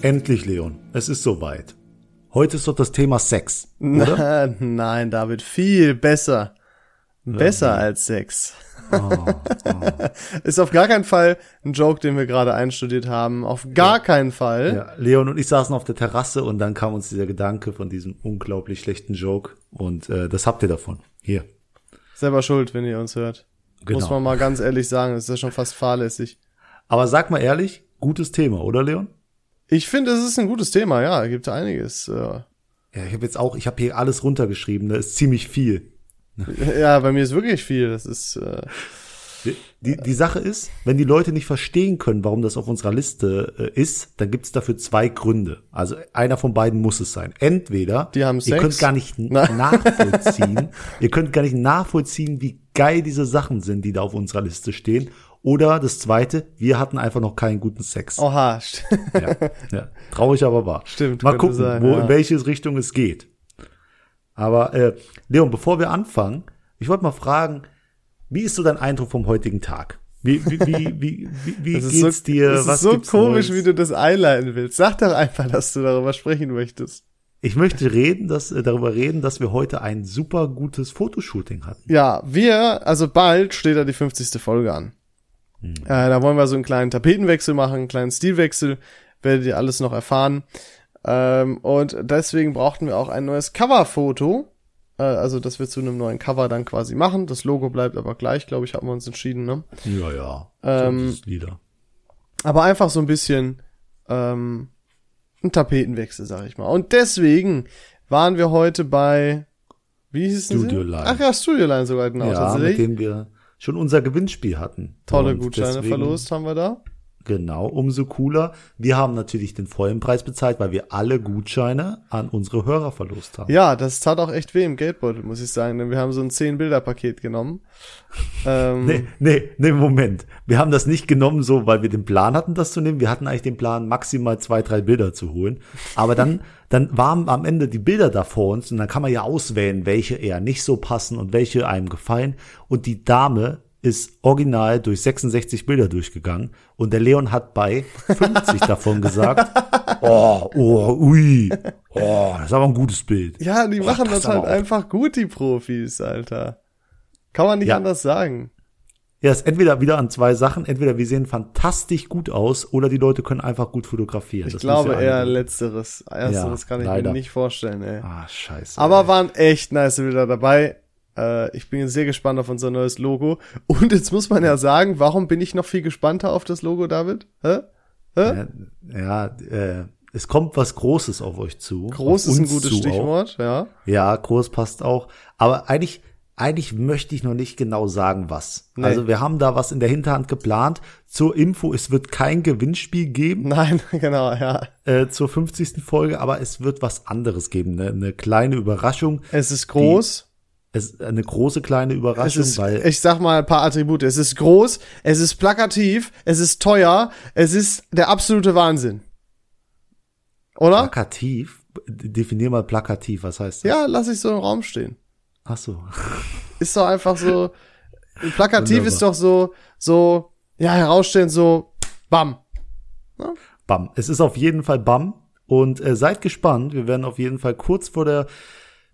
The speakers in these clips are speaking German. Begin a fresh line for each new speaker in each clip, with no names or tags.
Endlich, Leon. Es ist soweit. Heute ist doch das Thema Sex. Oder?
Nein, David, viel besser. Besser als Sex.
Oh,
Ist auf gar keinen Fall ein Joke, den wir gerade einstudiert haben. Auf gar keinen Fall.
Ja, Leon und ich saßen auf der Terrasse und dann kam uns dieser Gedanke von diesem unglaublich schlechten Joke und äh, das habt ihr davon. Hier.
Selber schuld, wenn ihr uns hört.
Genau.
Muss man mal ganz ehrlich sagen, das ist ja schon fast fahrlässig.
Aber sag mal ehrlich, gutes Thema, oder Leon?
Ich finde, es ist ein gutes Thema, ja, gibt einiges. äh.
Ja, ich habe jetzt auch, ich habe hier alles runtergeschrieben, da ist ziemlich viel.
Ja, bei mir ist wirklich viel. Das ist äh,
Die, die Sache ist, wenn die Leute nicht verstehen können, warum das auf unserer Liste äh, ist, dann gibt es dafür zwei Gründe. Also einer von beiden muss es sein. Entweder
Die haben
ihr könnt gar nicht n-
Nein.
nachvollziehen, ihr könnt gar nicht nachvollziehen, wie geil diese Sachen sind, die da auf unserer Liste stehen. Oder das zweite, wir hatten einfach noch keinen guten Sex.
oha.
Ja, ja, traurig aber wahr.
Stimmt,
Mal gucken,
sein,
wo,
ja.
in welche Richtung es geht. Aber äh, Leon, bevor wir anfangen, ich wollte mal fragen, wie ist so dein Eindruck vom heutigen Tag? Wie, wie, wie, wie, wie,
Das
geht's
ist so,
dir?
Das ist so komisch, wie du das einleiten willst. Sag doch einfach, dass du darüber sprechen möchtest.
Ich möchte reden, dass, äh, darüber reden, dass wir heute ein super gutes Fotoshooting hatten.
Ja, wir, also bald steht da die 50. Folge an.
Hm.
Äh, da wollen wir so einen kleinen Tapetenwechsel machen, einen kleinen Stilwechsel. Werdet ihr alles noch erfahren. Ähm, und deswegen brauchten wir auch ein neues Coverfoto. Äh, also, das wir zu einem neuen Cover dann quasi machen. Das Logo bleibt aber gleich, glaube ich, haben wir uns entschieden, ne?
Ja, ja.
Ähm,
So Lieder.
Aber einfach so ein bisschen ähm, ein Tapetenwechsel, sag ich mal. Und deswegen waren wir heute bei wie hieß es?
Studio Line.
Ach ja, Studio Line sogar genau.
Ja, mit dem wir schon unser Gewinnspiel hatten.
Tolle
Und
Gutscheine
deswegen-
verlost haben wir da.
Genau, umso cooler. Wir haben natürlich den vollen Preis bezahlt, weil wir alle Gutscheine an unsere Hörer verlost haben.
Ja, das tat auch echt weh im Geldbeutel, muss ich sagen. Denn wir haben so ein 10-Bilder-Paket genommen. Ähm,
Nee, nee, nee, Moment. Wir haben das nicht genommen, so, weil wir den Plan hatten, das zu nehmen. Wir hatten eigentlich den Plan, maximal zwei, drei Bilder zu holen. Aber dann, dann waren am Ende die Bilder da vor uns und dann kann man ja auswählen, welche eher nicht so passen und welche einem gefallen. Und die Dame ist original durch 66 Bilder durchgegangen und der Leon hat bei 50 davon gesagt, oh, oh, ui, oh, das ist aber ein gutes Bild.
Ja, die
Oh,
machen
das
das, halt einfach gut, die Profis, Alter. Kann man nicht
Ja.
anders sagen.
Ja, ist entweder wieder an zwei Sachen, entweder wir sehen fantastisch gut aus oder die Leute können einfach gut fotografieren.
Ich
Das
glaube
ja
eher letzteres. Ersteres
Ja,
kann ich
leider.
mir nicht vorstellen, ey.
Ah, scheiße.
Aber
ey.
waren echt nice Bilder dabei. Äh, ich bin sehr gespannt auf unser neues Logo. Und jetzt muss man ja sagen, warum bin ich noch viel gespannter auf das Logo, David? Hä? Hä?
ja, äh, es kommt was Großes auf euch zu.
Groß ist ein gutes
zu auch.
Stichwort, ja.
Ja, groß passt auch. Aber eigentlich, eigentlich möchte ich noch nicht genau sagen, was.
Nee.
Also wir haben da was in der Hinterhand geplant. Zur Info, es wird kein Gewinnspiel geben
Nein, genau, ja.
äh, zur 50. Folge, aber es wird was anderes geben. Ne? Eine kleine Überraschung.
Es ist groß.
Es ist eine große kleine Überraschung,
ist,
weil
ich sag mal ein paar Attribute. Es ist groß, es ist plakativ, es ist teuer, es ist der absolute Wahnsinn. Oder?
plakativ. Definier mal plakativ, was heißt das?
Ja, lass ich so im Raum stehen.
Ach so.
Ist doch einfach so. Plakativ
Wunderbar.
ist doch so, so, ja, herausstellen, so, bam.
Bam. Es ist auf jeden Fall Bam. Und äh, seid gespannt. Wir werden auf jeden Fall kurz vor der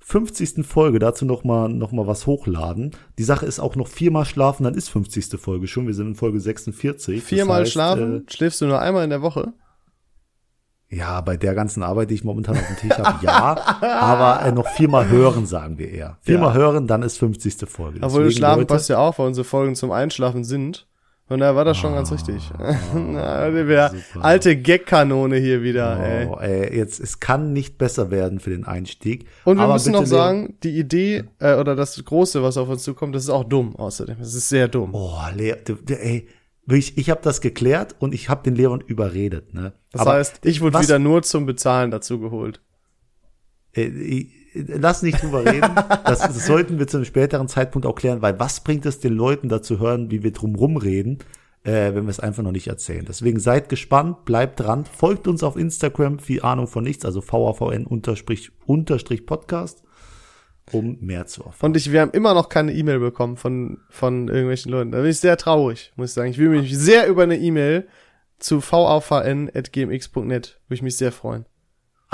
50. Folge dazu noch mal, noch mal was hochladen. Die Sache ist auch noch viermal schlafen, dann ist 50. Folge schon. Wir sind in Folge 46. Das
Viermal
heißt,
schlafen, schläfst du nur einmal in der Woche?
Äh, ja, bei der ganzen Arbeit, die ich momentan auf dem Tisch habe, ja. aber äh, noch viermal hören, sagen wir eher. Viermal
Ja.
hören, dann ist 50. Folge.
Obwohl
Deswegen,
Schlafen
Leute,
passt ja auch, weil unsere Folgen zum Einschlafen sind. Von daher war das schon ganz richtig.
Super.
alte Gag-Kanone hier wieder, ey.
Oh, ey, jetzt, es kann nicht besser werden für den Einstieg.
Und wir müssen noch sagen, die Idee äh, oder das Große, was auf uns zukommt, das ist auch dumm außerdem. Das ist sehr dumm.
Oh, Leon, du, ey, wirklich, ich habe das geklärt und ich habe den Leon überredet, ne?
das
Aber
heißt, ich wurde
was-
wieder nur zum Bezahlen dazu geholt.
Äh, ich- lass nicht drüber reden. Das, das sollten wir zu einem späteren Zeitpunkt auch klären, weil was bringt es den Leuten dazu hören, wie wir drumrum reden, äh, wenn wir es einfach noch nicht erzählen. Deswegen seid gespannt, bleibt dran, folgt uns auf Instagram, viel Ahnung von nichts, also VAVN unterstrich, unterstrich Podcast, um mehr zu erfahren.
Und ich, wir haben immer noch keine E-Mail bekommen von, von irgendwelchen Leuten. Da bin ich sehr traurig, muss ich sagen. Ich will mich sehr über eine E-Mail zu vavn.gmx.net. Würde ich mich sehr freuen.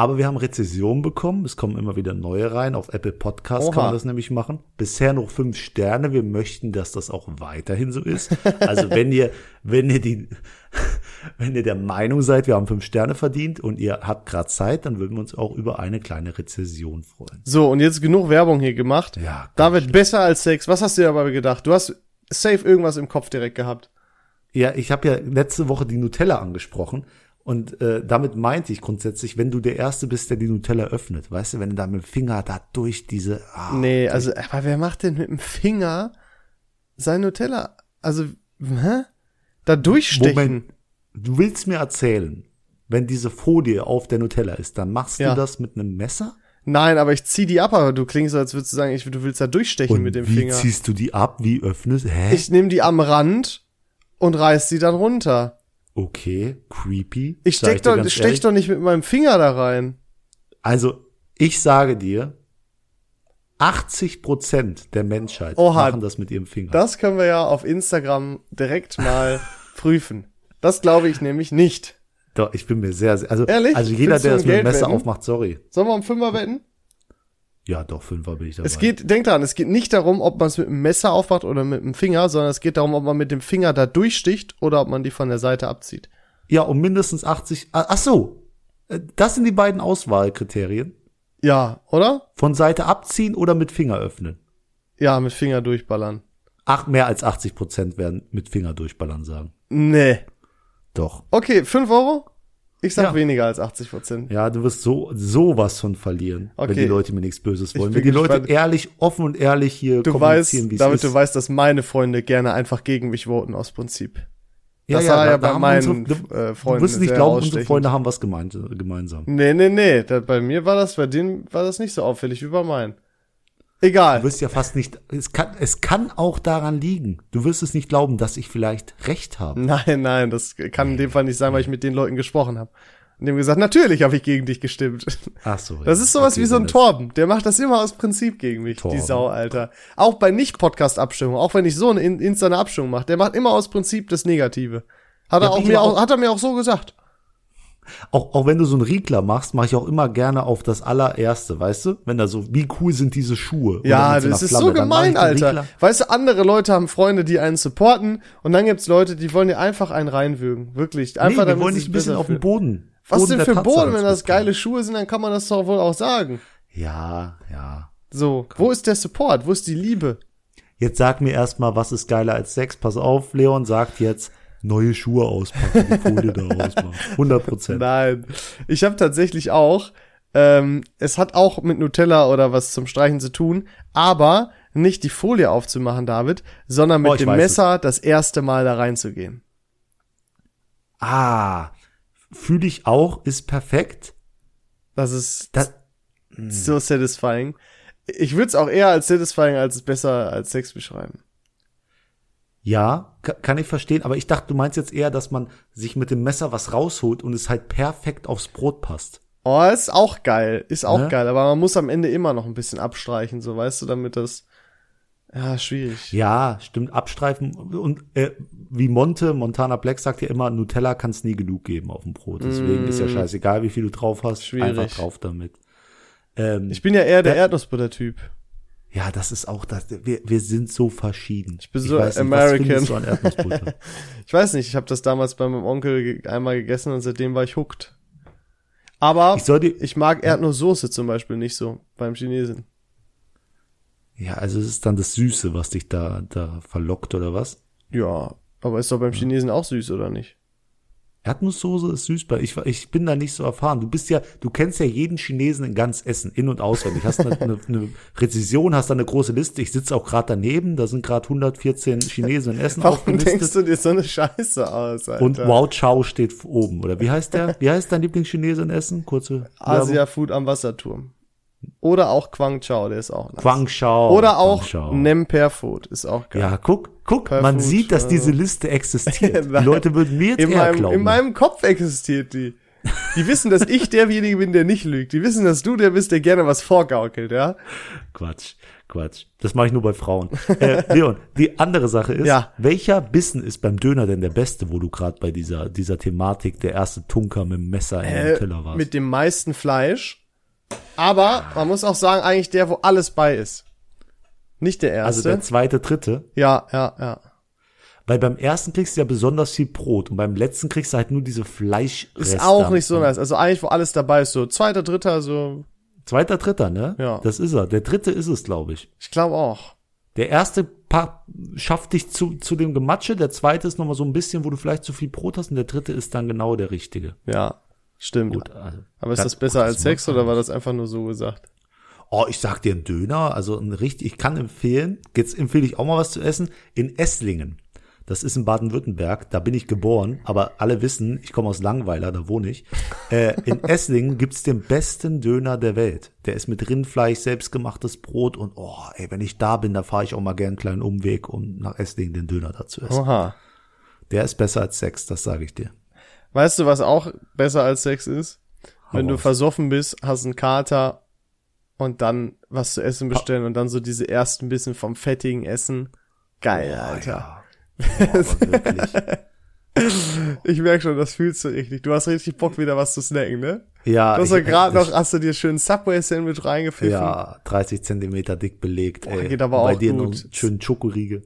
Aber wir haben Rezessionen bekommen. Es kommen immer wieder neue rein. Auf Apple Podcasts
Oha.
kann man das nämlich machen. Bisher noch fünf Sterne. Wir möchten, dass das auch weiterhin so ist. Also wenn ihr, wenn ihr die, wenn ihr der Meinung seid, wir haben fünf Sterne verdient und ihr habt gerade Zeit, dann würden wir uns auch über eine kleine Rezession freuen.
So, und jetzt genug Werbung hier gemacht.
Ja,
David, besser als Sex. Was hast du dir dabei gedacht? Du hast safe irgendwas im Kopf direkt gehabt.
Ja, ich habe ja letzte Woche die Nutella angesprochen. Und äh, damit meinte ich grundsätzlich, wenn du der Erste bist, der die Nutella öffnet, weißt du, wenn du da mit dem Finger da durch diese. Ah,
Nee, also, aber wer macht denn mit dem Finger sein Nutella? Also, hä? Da durchstechen.
Moment, du willst mir erzählen, wenn diese Folie auf der Nutella ist, dann machst
Ja.
du das mit einem Messer?
Nein, aber ich zieh die ab, aber du klingst so, als würdest du sagen, ich, du willst da durchstechen
Und
mit dem
wie
Finger.
ziehst du die ab? Wie öffnest? Hä?
Ich nehme die am Rand und reiß sie dann runter.
Okay, creepy.
Ich steck doch, stech
ehrlich.
doch nicht mit meinem Finger da rein.
Also, ich sage dir, 80 Prozent der Menschheit
Oha.
machen das mit ihrem Finger.
Das können wir ja auf Instagram direkt mal prüfen. Das glaube ich nämlich nicht.
Doch, ich bin mir sehr, sehr also,
Ehrlich?
also jeder, der das mit dem Messer
wetten?
aufmacht, sorry.
Sollen wir um Fünfer wetten?
Ja, doch, Fünfer bin ich dabei.
Es geht, denk dran, es geht nicht darum, ob man es mit dem Messer aufmacht oder mit dem Finger, sondern es geht darum, ob man mit dem Finger da durchsticht oder ob man die von der Seite abzieht.
Ja, um mindestens 80. ah, Ach so, äh, das sind die beiden Auswahlkriterien.
Ja, oder?
Von Seite abziehen oder mit Finger öffnen.
Ja, mit Finger durchballern.
Ach, mehr als 80 Prozent werden mit Finger durchballern sagen.
Nee.
Doch.
Okay, 5 Euro? Ich sag
Ja.
weniger als 80 Prozent.
Ja, du wirst so sowas von verlieren, wenn
Okay.
die Leute mir nichts Böses wollen. Wenn die Leute
gespannt.
ehrlich, offen und ehrlich hier
Du weißt,
kommunizieren, wie es
damit
ist.
du weißt, dass meine Freunde gerne einfach gegen mich voten aus Prinzip.
ja,
das
ja,
war ja
da
bei meinen,
unsere, du,
äh, Freunden
Du wirst nicht
sehr
glauben, unsere. Freunde haben was gemeint, gemeinsam.
Nee, nee, nee. Da, bei mir war das, bei denen war das nicht so auffällig wie bei meinen. Egal.
Du wirst ja fast nicht, es kann, es kann auch daran liegen. Du wirst es nicht glauben, dass ich vielleicht recht habe.
Nein, nein, das kann in dem Fall nicht sein, weil ich mit den Leuten gesprochen habe. Und dem gesagt, natürlich habe ich gegen dich gestimmt.
Ach so.
Das
ja.
ist sowas
Okay,
wie so ein Torben. Der macht das immer aus Prinzip gegen mich, die
Torben.
Sau, Alter. Auch bei Nicht-Podcast-Abstimmungen, auch wenn ich so eine in- Insta eine Abstimmung mache, der macht immer aus Prinzip das Negative. Hat er
Ja,
auch
ich
mir
auch.
auch, hat er mir auch so gesagt.
Auch, auch wenn du so einen Riegler machst, mache ich auch immer gerne auf das allererste, weißt du? Wenn da so, wie cool sind diese Schuhe?
Ja,
so
das ist
Flamme,
so gemein,
den
Alter.
Riegler.
Weißt du, andere Leute haben Freunde, die einen supporten und dann gibt's Leute, die wollen dir einfach einen reinwürgen. Wirklich. Einfach
nee, wir
damit
wollen nicht ein bisschen auf
fühlen.
Boden.
Was
Boden
denn für Boden? Wenn das geile Schuhe sind, dann kann man das doch wohl auch sagen.
Ja, ja.
So, wo ist der Support? Wo ist die Liebe?
Jetzt sag mir erstmal, was ist geiler als Sex? Pass auf, Leon sagt jetzt, neue Schuhe auspacken, die Folie da rausmachen. 100 Prozent.
Nein. Ich habe tatsächlich auch, ähm, es hat auch mit Nutella oder was zum Streichen zu tun, aber nicht die Folie aufzumachen, David, sondern mit
Oh,
dem Messer das erste Mal da reinzugehen.
Ah, fühle ich auch, ist perfekt.
Das ist
Das,
so satisfying. Ich würde es auch eher als satisfying als besser als Sex beschreiben.
Ja, ka- kann ich verstehen, aber ich dachte, du meinst jetzt eher, dass man sich mit dem Messer was rausholt und es halt perfekt aufs Brot passt.
Oh, ist auch geil, ist auch
Ne?
geil, aber man muss am Ende immer noch ein bisschen abstreichen, so weißt du, damit das ja schwierig.
Ja, stimmt, abstreifen und äh, wie Monte, Montana Black sagt ja immer, Nutella kann es nie genug geben auf dem Brot. Deswegen ist ja scheißegal, wie viel du drauf hast,
Mm. Schwierig.
einfach drauf damit. Ähm,
Ich bin ja eher der
Ja.
Erdnussbutter-Typ.
Ja, das ist auch das. Wir, wir sind so verschieden. Ich
bin so
was
American.
findest du an Erdnussbutter?
Ich weiß nicht, ich habe das damals bei meinem Onkel einmal gegessen und seitdem war ich hooked. Aber
ich soll dir,
ich mag Erdnusssoße zum Beispiel nicht so beim Chinesen.
ja, also es ist dann das Süße, was dich da, da verlockt oder was?
Ja, aber ist doch beim Chinesen auch süß, oder nicht?
Erdnusssoße ist süß, bei ich, ich bin da nicht so erfahren. Du bist ja, du kennst ja jeden Chinesen in ganz Essen, in- und auswendig. Hast eine, eine, eine Rezession, hast da eine große Liste. Ich sitze auch gerade daneben, da sind gerade 114 Chinesen in Essen
Warum
aufgelistet.
denkst du dir so eine Scheiße aus, Alter?
Und Wow Chow steht oben. Oder wie heißt der? Wie heißt dein Lieblingschinese in Essen? Kurze
Asia
Werbung.
Food am Wasserturm. Oder auch Quang Chao, der ist auch nice.
Guangzhou.
Oder auch. Nemper Food, ist auch geil.
Ja, guck, guck,
Per
man sieht, dass
äh,
diese Liste existiert. Die. Leute würden mir jetzt
In
eher
meinem,
glauben.
in meinem Kopf existiert die. Die wissen, dass ich derjenige bin, der nicht lügt. Die wissen, dass du der bist, der gerne was vorgaukelt, ja?
Quatsch, Quatsch. Das mache ich nur bei Frauen. äh, Leon, die andere Sache ist,
Ja.
welcher Bissen ist beim Döner denn der beste, wo du gerade bei dieser, dieser Thematik der erste Tunker mit dem Messer in den
Äh,
Teller warst?
mit dem meisten Fleisch. Aber man muss auch sagen, eigentlich der, wo alles bei ist. Nicht der
also
erste.
der zweite, dritte.
ja, ja, ja.
Weil beim ersten kriegst du ja besonders viel Brot und beim letzten kriegst du halt nur diese Fleischreste.
Ist auch nicht so nice. Also eigentlich, wo alles dabei ist, so zweiter, dritter, so,
Zweiter, dritter, ne?
Ja.
Das ist er. Der dritte ist es, glaube ich.
ich glaube auch.
Der erste pa schafft dich zu, zu dem Gematsche, der zweite ist nochmal so ein bisschen, wo du vielleicht zu viel Brot hast und der dritte ist dann genau der richtige.
Ja, stimmt.
Gut, also,
Aber ist das besser als Sex oder war das einfach nur so gesagt?
Oh, ich sag dir einen Döner, also ein richtig, ich kann empfehlen, jetzt empfehle ich auch mal was zu essen, in Esslingen. Das ist in Baden-Württemberg, da bin ich geboren, aber alle wissen, ich komme aus Langweiler, da wohne ich. Äh, in Esslingen gibt's den besten Döner der Welt. Der ist mit Rindfleisch, selbstgemachtes Brot und oh, ey, wenn ich da bin, da fahre ich auch mal gern einen kleinen Umweg, um nach Esslingen den Döner da zu essen.
Oha.
Der ist besser als Sex, das sage ich dir.
Weißt du, was auch besser als Sex ist? Wenn du versoffen bist, hast einen Kater und dann was zu essen bestellen und dann so diese ersten Bissen vom fettigen Essen. Geil, Alter.
Ja. Oh.
Ich merk schon, das fühlst du richtig. Du hast richtig Bock, wieder was zu snacken, ne?
Ja,
Du hast ja gerade noch, hast du dir schön Subway-Sandwich reingepfiffen.
Ja, 30 Zentimeter dick belegt.
Boah,
ey.
geht aber
bei
auch
dir
gut.
noch schönen Schokoriegel.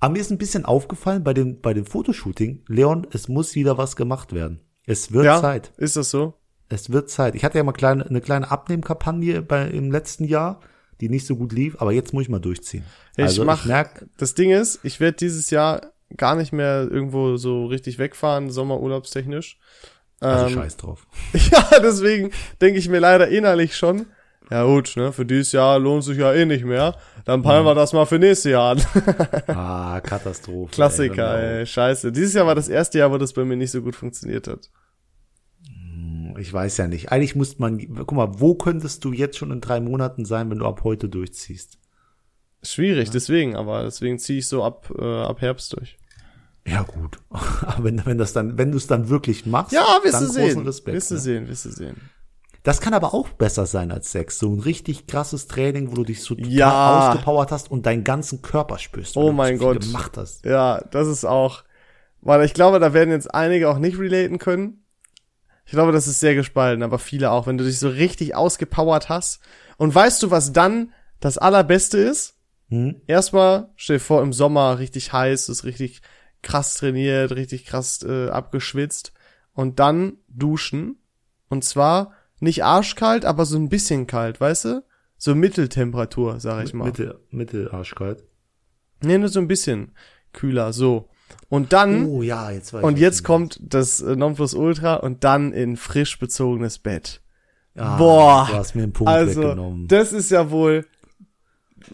Aber mir ist ein bisschen aufgefallen bei dem, bei dem Fotoshooting, Leon, es muss wieder was gemacht werden. Es wird
Ja,
Zeit.
ist das so?
Es wird Zeit. Ich hatte ja mal kleine, eine kleine Abnehmkampagne bei, im letzten Jahr, die nicht so gut lief, aber jetzt muss ich mal durchziehen.
Ich
also
mach-
ich merk,
Das Ding ist, ich werde dieses Jahr gar nicht mehr irgendwo so richtig wegfahren, sommerurlaubstechnisch.
also
Ähm,
scheiß drauf.
Ja, deswegen denke ich mir leider innerlich schon, ja gut, ne, für dieses Jahr lohnt sich ja eh nicht mehr. Dann peilen wir das mal für nächstes Jahr an.
Ah, Katastrophe.
Klassiker,
ey. mir
ey, scheiße. Dieses Jahr war das erste Jahr, wo das bei mir nicht so gut funktioniert hat.
auf. Ich weiß ja nicht. Eigentlich muss man, guck mal, wo könntest du jetzt schon in drei Monaten sein, wenn du ab heute durchziehst?
Schwierig, deswegen, aber deswegen ziehe ich so ab, äh, ab Herbst durch.
Ja, gut. Aber wenn, wenn das dann, wenn du es dann wirklich machst,
Ja, wirst
dann
du sehen.
Respekt.
wirst du
ne?
sehen, wirst du sehen.
Das kann aber auch besser sein als Sex. So ein richtig krasses Training, wo du dich so
Ja.
ausgepowert hast und deinen ganzen Körper spürst.
Oh mein
so
Gott.
gemacht hast.
Ja, das ist auch, weil ich glaube, da werden jetzt einige auch nicht relaten können. Ich glaube, das ist sehr gespalten, aber viele auch, wenn du dich so richtig ausgepowert hast. Und weißt du, was dann das allerbeste ist?
Hm?
Erstmal, stell dir vor, im Sommer richtig heiß, ist richtig krass trainiert, richtig krass äh, abgeschwitzt. Und dann duschen. Und zwar nicht arschkalt, aber so ein bisschen kalt, weißt du? So Mitteltemperatur, sag ich mal.
Mitte, Mitte Arschkalt.
Nee, nur so ein bisschen kühler, so. Und dann,
Oh ja, jetzt ich
und jetzt kommt das äh, Nonplusultra und dann in frisch bezogenes Bett.
Ah,
Boah.
Du hast mir einen Punkt
Also,
weggenommen.
das ist ja wohl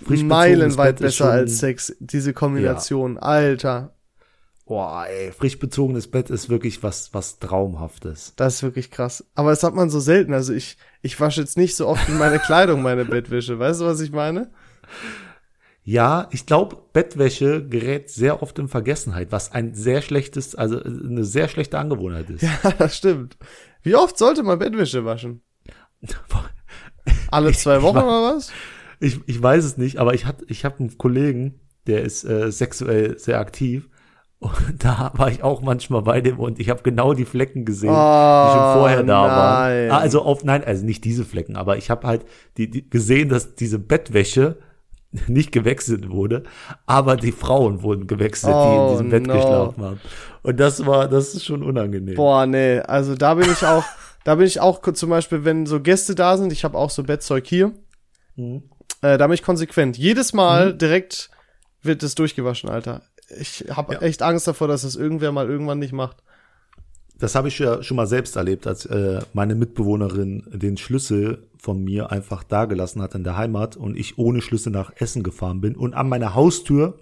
meilenweit besser als Sex, diese Kombination. Alter,
Boah, ey, frisch bezogenes Bett ist wirklich was, was Traumhaftes.
das ist wirklich krass. Aber das hat man so selten. Also ich, ich wasche jetzt nicht so oft in meine Kleidung meine Bettwäsche. Weißt du, was ich meine?
Ja, ich glaube, Bettwäsche gerät sehr oft in Vergessenheit, was ein sehr schlechtes, also eine sehr schlechte Angewohnheit ist.
Ja, das stimmt. Wie oft sollte man Bettwäsche waschen? Alle zwei Wochen
war-
oder was?
Ich, ich weiß es nicht, aber ich hatte, ich habe einen Kollegen, der ist äh, sexuell sehr aktiv. Und da war ich auch manchmal bei dem und ich habe genau die Flecken gesehen, die schon vorher da
Oh, nein.
waren. Ah, also auf, nein, also nicht diese Flecken, aber ich habe halt die, die gesehen, dass diese Bettwäsche nicht gewechselt wurde, aber die Frauen wurden gewechselt, die
Oh,
in diesem Bett
no.
geschlafen haben. Und das war, das ist schon unangenehm.
Boah, nee, also da bin ich auch, da bin ich auch zum Beispiel, wenn so Gäste da sind, ich habe auch so Bettzeug hier,
Mhm.
äh, da bin ich konsequent. Jedes Mal direkt wird es durchgewaschen, Alter. Ich habe
Ja.
echt Angst davor, dass das irgendwer mal irgendwann nicht macht.
Das habe ich ja schon mal selbst erlebt, als äh, meine Mitbewohnerin den Schlüssel von mir einfach dagelassen hat in der Heimat und ich ohne Schlüssel nach Essen gefahren bin und an meiner Haustür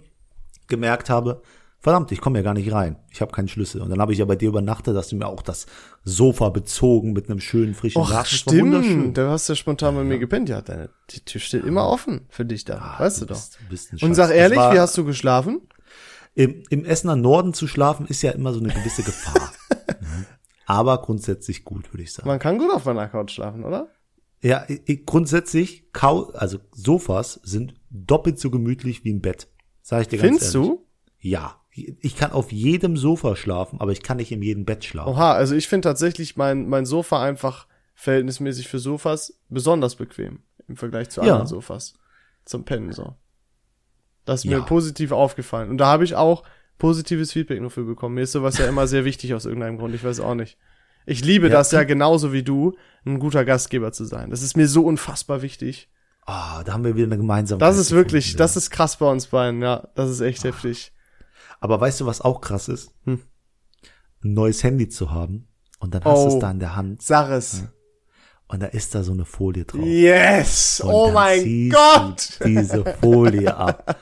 gemerkt habe, verdammt, ich komme ja gar nicht rein. Ich habe keinen Schlüssel. Und dann habe ich ja bei dir übernachtet, hast du mir auch das Sofa bezogen mit einem schönen frischen
Och,
wunderschön.
stimmt. Du hast ja spontan bei mir gepennt. Ja, deine, die Tür steht immer offen für dich da.
Ah,
weißt du doch.
bist- du bist ein
Und sag ehrlich, wie hast du geschlafen?
Im, Im Essener Norden zu schlafen ist ja immer so eine gewisse Gefahr. Mhm. Aber grundsätzlich gut, würde ich sagen.
Man kann gut auf meiner Couch schlafen, oder?
Ja, i- i- grundsätzlich, Kau also Sofas sind doppelt so gemütlich wie ein Bett. Sag ich dir ganz
Findest
ehrlich.
du?
Ja. Ich kann auf jedem Sofa schlafen, aber ich kann nicht in jedem Bett schlafen.
Oha, also ich finde tatsächlich mein, mein Sofa einfach verhältnismäßig für Sofas besonders bequem im Vergleich zu
Ja.
anderen Sofas. Zum Pennen so. Das ist
Ja.
mir positiv aufgefallen. Und da habe ich auch positives Feedback nur für bekommen. Mir ist sowas ja immer sehr wichtig aus irgendeinem Grund. Ich weiß auch nicht. Ich liebe
Ja,
das ja genauso wie du, ein guter Gastgeber zu sein. Das ist mir so unfassbar wichtig.
Ah, da haben wir wieder eine Gemeinsamkeit.
Das ist wirklich,
gefunden,
das ist krass bei uns beiden, ja. Das ist echt heftig.
Aber weißt du, was auch krass ist?
Hm.
Ein neues Handy zu haben und dann hast du
Oh.
es da in der Hand
Sag es.
Und da ist da so eine Folie drauf.
Yes!
Und
oh mein Gott!
Diese Folie ab.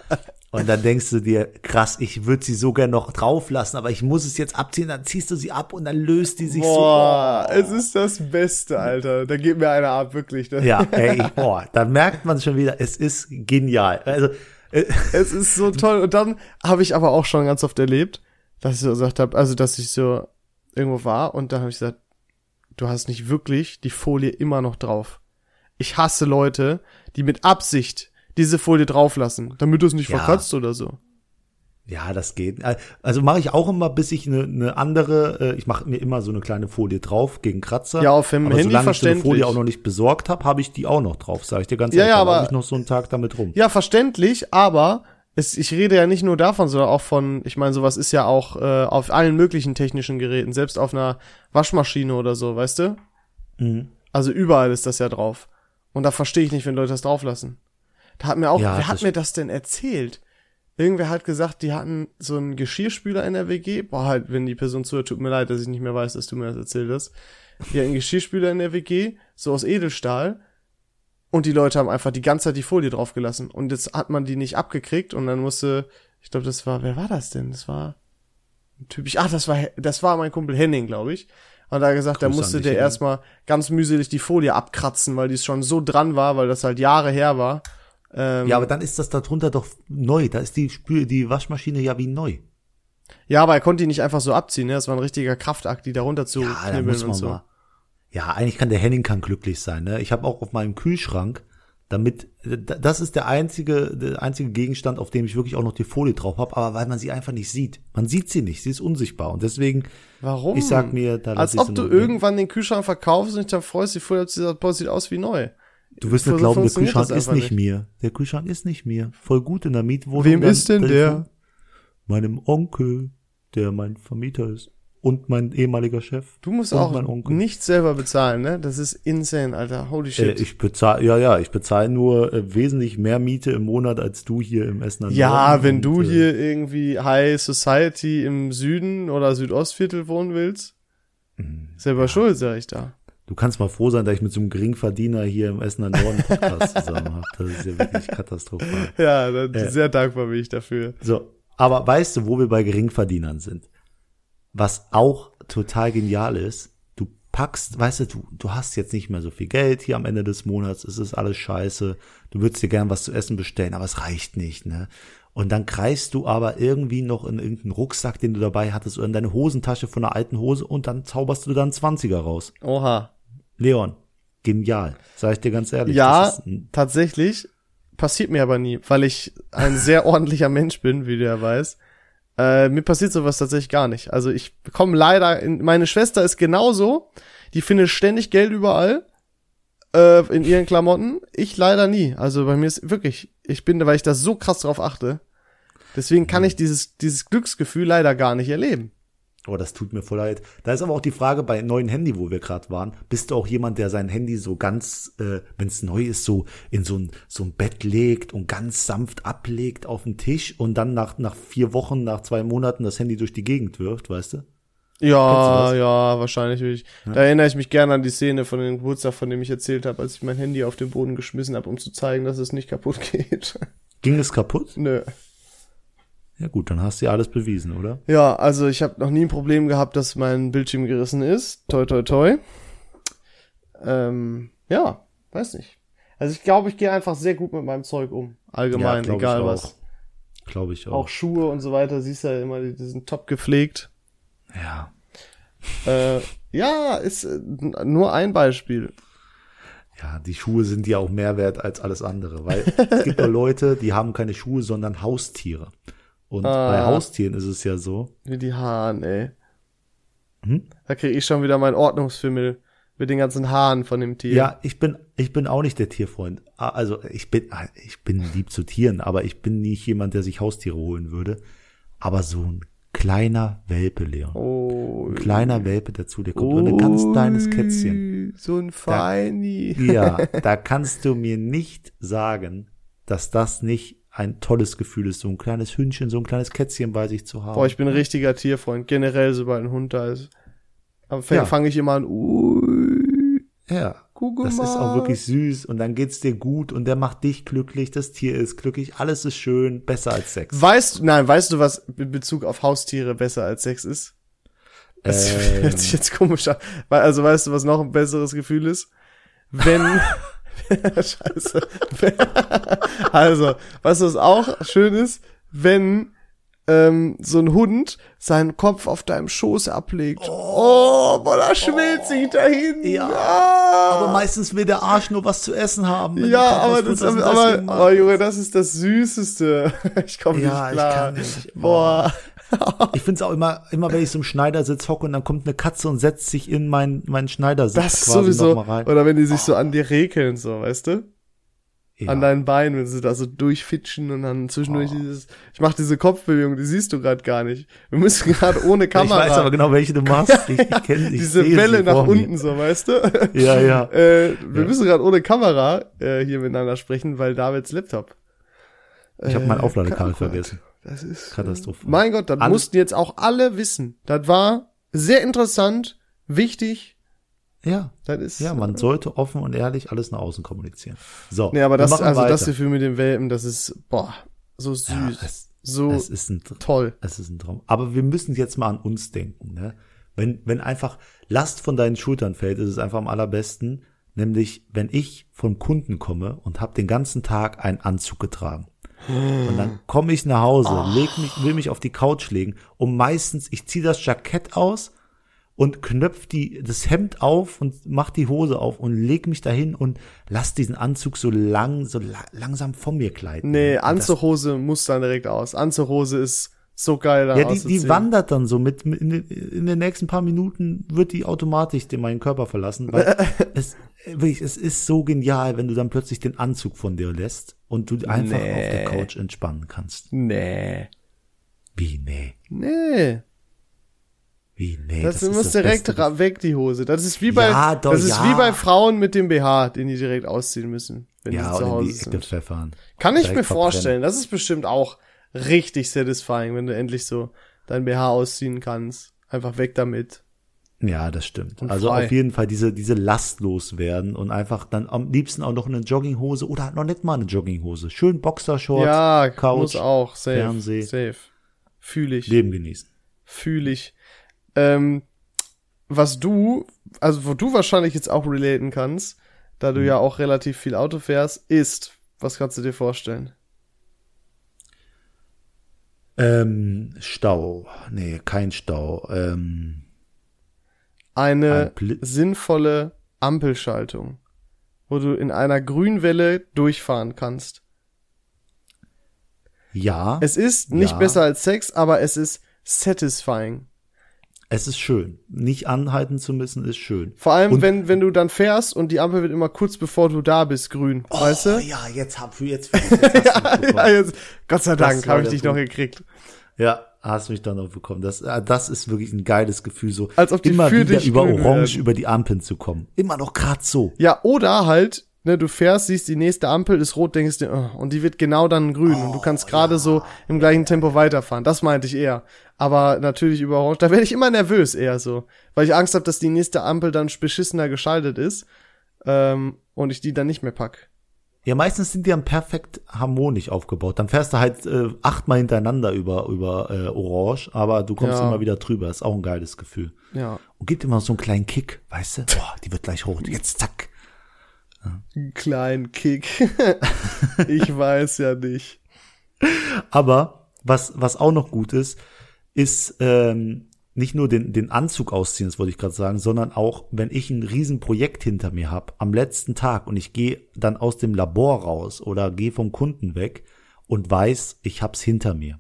Und dann denkst du dir, krass, ich würde sie sogar noch drauf lassen, aber ich muss es jetzt abziehen, dann ziehst du sie ab und dann löst die sich
Boah,
so.
es ist das Beste, Alter. Da geht mir einer ab, wirklich.
Ja, ey, boah, da merkt man schon wieder, es ist genial. Also, äh,
Es ist so toll. Und dann habe ich aber auch schon ganz oft erlebt, dass ich so gesagt habe, also dass ich so irgendwo war und dann habe ich gesagt, du hast nicht wirklich die Folie immer noch drauf. Ich hasse Leute, die mit Absicht diese Folie drauflassen, damit es nicht
Ja.
verkratzt oder so.
ja, das geht. Also mache ich auch immer, bis ich eine, eine andere, äh, ich mache mir immer so eine kleine Folie drauf gegen Kratzer.
Ja, auf dem
aber
Handy
solange ich so eine
verständlich.
Folie auch noch nicht besorgt habe, habe ich die auch noch drauf, sage ich dir ganz
Ja,
ehrlich.
ja, aber-
ich noch so einen Tag damit rum.
Ja, verständlich, aber es, ich rede ja nicht nur davon, sondern auch von, ich meine, sowas ist ja auch äh, auf allen möglichen technischen Geräten, selbst auf einer Waschmaschine oder so, weißt du?
Mhm.
Also überall ist das ja drauf. Und da verstehe ich nicht, wenn Leute das drauflassen. Da hat mir auch,
Ja,
wer hat mir das denn erzählt? Irgendwer hat gesagt, die hatten so einen Geschirrspüler in der WG. Boah, halt, wenn die Person zuhört, tut mir leid, dass ich nicht mehr weiß, dass du mir das erzählt hast. Die hatten einen Geschirrspüler in der WG, so aus Edelstahl. Und die Leute haben einfach die ganze Zeit die Folie draufgelassen. Und jetzt hat man die nicht abgekriegt und dann musste, ich glaube, das war, wer war das denn? Das war ein typisch, ach, das war, das war mein Kumpel Henning, glaube ich. Und da hat er gesagt, da musste der
Henning.
erstmal ganz mühselig die Folie abkratzen, weil die schon so dran war, weil das halt Jahre her war. Ähm,
Ja, aber dann ist das darunter doch neu. Da ist die Spül die Waschmaschine ja wie neu.
ja, aber er konnte die nicht einfach so abziehen, ne? Das war ein richtiger Kraftakt, die da runter zu
Ja,
knibbeln und so.
mal. Ja, eigentlich kann der Henning kann glücklich sein. Ne? Ich habe auch auf meinem Kühlschrank, damit d- das ist der einzige der einzige Gegenstand, auf dem ich wirklich auch noch die Folie drauf habe, aber weil man sie einfach nicht sieht. Man sieht sie nicht, sie ist unsichtbar und deswegen
Warum?
ich sag mir, da
Als
ich
ob
sie
du irgendwann den Kühlschrank verkaufst und dich dann freust, die Folie abziehst, boah, sieht aus wie neu.
Du wirst nicht glauben, der Kühlschrank ist
einfach
nicht, mir. Der Kühlschrank ist nicht mir. Voll gut in der Mietwohnung.
Wem ist denn der?
Meinem Onkel, der mein Vermieter ist und mein ehemaliger Chef.
Du musst
und
auch
mein Onkel.
nichts selber bezahlen, ne? Das ist insane, Alter. Holy
Äh,
shit.
ich bezahle, ja, ja, ich bezahle nur äh, wesentlich mehr Miete im Monat als du hier im Essener
ja,
Norden.
wenn
Und,
du
äh,
hier irgendwie High Society im Süden oder Südostviertel wohnen willst,
Mhm.
selber schuld, sag ich da.
Du kannst mal froh sein, dass ich mit so einem Geringverdiener hier im Essener Norden Podcast zusammen habe. Das ist ja wirklich katastrophal.
Ja, da,
Äh.
sehr dankbar bin ich dafür.
So, aber weißt du, wo wir bei Geringverdienern sind? Was auch total genial ist, du packst, weißt du, du, du hast jetzt nicht mehr so viel Geld hier am Ende des Monats, es ist alles scheiße, du würdest dir gern was zu essen bestellen, aber es reicht nicht, ne? Und dann greifst du aber irgendwie noch in irgendeinen Rucksack, den du dabei hattest, oder in deine Hosentasche von einer alten Hose und dann zauberst du dann 20er raus.
Oha.
Leon, genial, sag ich dir ganz ehrlich.
Ja, tatsächlich. Passiert mir aber nie, weil ich ein sehr ordentlicher Mensch bin, wie du ja weißt. Äh, mir passiert sowas tatsächlich gar nicht. Also ich bekomme leider, in, meine Schwester ist genauso, die findet ständig Geld überall äh, in ihren Klamotten. Ich leider nie. Also bei mir ist wirklich, ich bin, weil ich da so krass drauf achte. Deswegen kann ich dieses, dieses Glücksgefühl leider gar nicht erleben.
Oh, das tut mir voll leid. Da ist aber auch die Frage bei neuen Handy, wo wir gerade waren. Bist du auch jemand, der sein Handy so ganz, äh, wenn es neu ist, so in so ein, so ein Bett legt und ganz sanft ablegt auf den Tisch und dann nach, nach vier Wochen, nach zwei Monaten das Handy durch die Gegend wirft, weißt du?
Ja,
das?
ja, wahrscheinlich will ich. Da erinnere ich mich gerne an die Szene von dem Geburtstag, von dem ich erzählt habe, als ich mein Handy auf den Boden geschmissen habe, um zu zeigen, dass es nicht kaputt geht.
Ging es kaputt?
Nö.
Ja gut, dann hast du ja alles bewiesen, oder?
Ja, also ich habe noch nie ein Problem gehabt, dass mein Bildschirm gerissen ist. Toi, toi, toi. Ähm, ja, weiß nicht. Also ich glaube, ich gehe einfach sehr gut mit meinem Zeug um. Allgemein,
ich
egal was.
Glaube ich auch.
Auch Schuhe und so weiter, siehst du ja immer, die, die sind top gepflegt.
Ja.
Äh, ja, ist äh, nur ein Beispiel.
Ja, die Schuhe sind ja auch mehr wert als alles andere, weil es gibt ja Leute, die haben keine Schuhe, sondern Haustiere. Und
Ah.
bei Haustieren ist es ja so,
Wie die Haaren, ey.
Hm?
Da kriege ich schon wieder meinen Ordnungsfimmel mit den ganzen Haaren von dem Tier.
ja, ich bin, ich bin auch nicht der Tierfreund. Ah, Also ich bin, ich bin lieb zu Tieren, aber ich bin nicht jemand, der sich Haustiere holen würde. Aber so ein kleiner Welpe, Leon.
Oh.
Ein kleiner Welpe, der zu dir kommt. Und ein ganz kleines Kätzchen.
So ein Feini.
Ja, da kannst du mir nicht sagen, dass das nicht ein tolles Gefühl ist, so ein kleines Hündchen, so ein kleines Kätzchen bei sich zu haben.
Boah, ich bin ein richtiger Tierfreund. Generell, sobald ein Hund da ist. Aber fange
Ja.
fang ich immer an, ui,
ja,
guck
das
mal.
ist auch wirklich süß und dann geht's dir gut und der macht dich glücklich, das Tier ist glücklich, alles ist schön, besser als Sex.
Weißt du, nein, weißt du, was in Bezug auf Haustiere besser als Sex ist? Das
Ähm.
hört sich jetzt komisch an. Also weißt du, was noch ein besseres Gefühl ist? Wenn, scheiße. also, was auch schön ist? Wenn ähm, so ein Hund seinen Kopf auf deinem Schoß ablegt. Oh, boah, da schmilzt sich dahin.
Ja.
Ah.
Aber meistens will der Arsch nur was zu essen haben.
ja, aber
kommst,
das,
wird und
aber, oh Junge, das ist das Süßeste. Ich komme
Ja,
nicht
ich
klar.
kann nicht.
Boah.
Ich find's auch immer, immer wenn ich so im Schneidersitz hocke und dann kommt eine Katze und setzt sich in meinen meinen Schneidersitz
Das
quasi
sowieso,
noch mal rein.
oder wenn die sich so an dir rekeln, so, weißt du?
Ja.
An deinen Beinen, wenn sie da so durchfitschen und dann zwischendurch
Oh.
dieses, ich mach diese Kopfbewegung, die siehst du gerade gar nicht. Wir müssen gerade ohne
ich
Kamera,
weiß aber genau, welche du machst. Ich, ich kenne ich
diese Welle nach
mir.
unten, so, weißt du?
Ja, ja.
äh, wir
Ja.
müssen gerade ohne Kamera äh, hier miteinander sprechen, weil Davids Laptop.
Ich habe mein
Äh,
Aufladekabel
oh
vergessen.
Das ist
Katastrophe.
Mein Gott, das
Alles-
mussten jetzt auch alle wissen. Das war sehr interessant, wichtig.
Ja,
Das ist
ja, man sollte offen und ehrlich alles nach außen kommunizieren. So,
Nee, aber das, also das
weiter.
Gefühl mit dem Welpen, das ist, boah, so süß,
ja, es,
so
es ist ein
toll.
Es ist ein Traum. Aber wir müssen jetzt mal an uns denken. Ne? Wenn, wenn einfach Last von deinen Schultern fällt, ist es einfach am allerbesten. Nämlich, wenn ich vom Kunden komme und habe den ganzen Tag einen Anzug getragen. Und dann komme ich nach Hause, leg mich, will mich auf die Couch legen und meistens, ich ziehe das Jackett aus und knöpf die, das Hemd auf und mach die Hose auf und leg mich dahin und lass diesen Anzug so lang, so la langsam von mir gleiten.
Nee, Anzughose muss dann direkt aus. Anzughose ist so geil da
Ja, die, die wandert dann so mit, in, den, in den nächsten paar Minuten wird die automatisch den meinen Körper verlassen, weil es, wirklich, es ist so genial, wenn du dann plötzlich den Anzug von dir lässt und du einfach
Nee.
auf der Couch entspannen kannst.
Nee.
Wie, nee,
Nee.
wie, nee.
Das,
ist
muss
das
direkt
Beste.
weg, die Hose. Das ist wie bei,
Ja, doch,
das ist
ja.
wie bei Frauen mit dem BH, den die direkt ausziehen müssen, wenn
Ja,
sie zu Hause
die
sind.
pfeffern.
Kann ich
Direkt
mir
verbrennen.
vorstellen. Das ist bestimmt auch richtig satisfying, wenn du endlich so dein BH ausziehen kannst. Einfach weg damit.
Ja, das stimmt.
Und
also
frei.
auf jeden Fall diese, diese lastlos werden und einfach dann am liebsten auch noch eine Jogginghose oder noch nicht mal eine Jogginghose. Schön Boxershorts,
ja,
Couch,
muss auch. Safe.
Fernseh.
Safe. Fühl ich.
Leben genießen.
Fühl ich. Ähm, was du, also wo du wahrscheinlich jetzt auch relaten kannst, da
Mhm.
du ja auch relativ viel Auto fährst, ist, was kannst du dir vorstellen?
Ähm, Stau. Nee, kein Stau. Ähm,
Eine
Ein
sinnvolle Ampelschaltung, wo du in einer Grünwelle durchfahren kannst.
ja,
Es ist nicht
Ja.
besser als Sex, aber es ist satisfying.
es ist schön. Nicht anhalten zu müssen, ist schön.
Vor allem,
Und-
wenn, wenn du dann fährst und die Ampel wird immer kurz bevor du da bist grün, weißt du?
Oh, ja, jetzt hab jetzt, jetzt du
Ja, ja, jetzt, Gott sei Dank habe ich dich noch
Punkt.
gekriegt.
Ja, hast mich dann noch bekommen. Das, äh, das ist wirklich ein geiles Gefühl, so
Als ob die
immer wieder über Orange
werden.
über die Ampeln zu kommen. Immer noch grad so.
Ja, oder halt, ne, du fährst, siehst die nächste Ampel ist rot, denkst dir, oh, und die wird genau dann grün und du
Oh,
kannst gerade so im gleichen Tempo weiterfahren. Das meinte ich eher. Aber natürlich über Orange, da werde ich immer nervös eher so, weil ich Angst habe, dass die nächste Ampel dann beschissener geschaltet ist ähm, und ich die dann nicht mehr pack.
Ja, meistens sind die dann perfekt harmonisch aufgebaut. Dann fährst du halt äh, achtmal hintereinander über über äh, Orange, aber du kommst
Ja.
immer wieder drüber. Ist auch ein geiles Gefühl.
Ja,
Und gibt immer so einen kleinen Kick, weißt du? Boah, die wird gleich rot. Jetzt zack.
einen kleinen Kick. ich weiß ja nicht.
Aber was, was auch noch gut ist, ist, ähm, nicht nur den, den Anzug ausziehen, das wollte ich gerade sagen, sondern auch, wenn ich ein Riesenprojekt hinter mir habe, am letzten Tag und ich gehe dann aus dem Labor raus oder gehe vom Kunden weg und weiß, ich hab's hinter mir.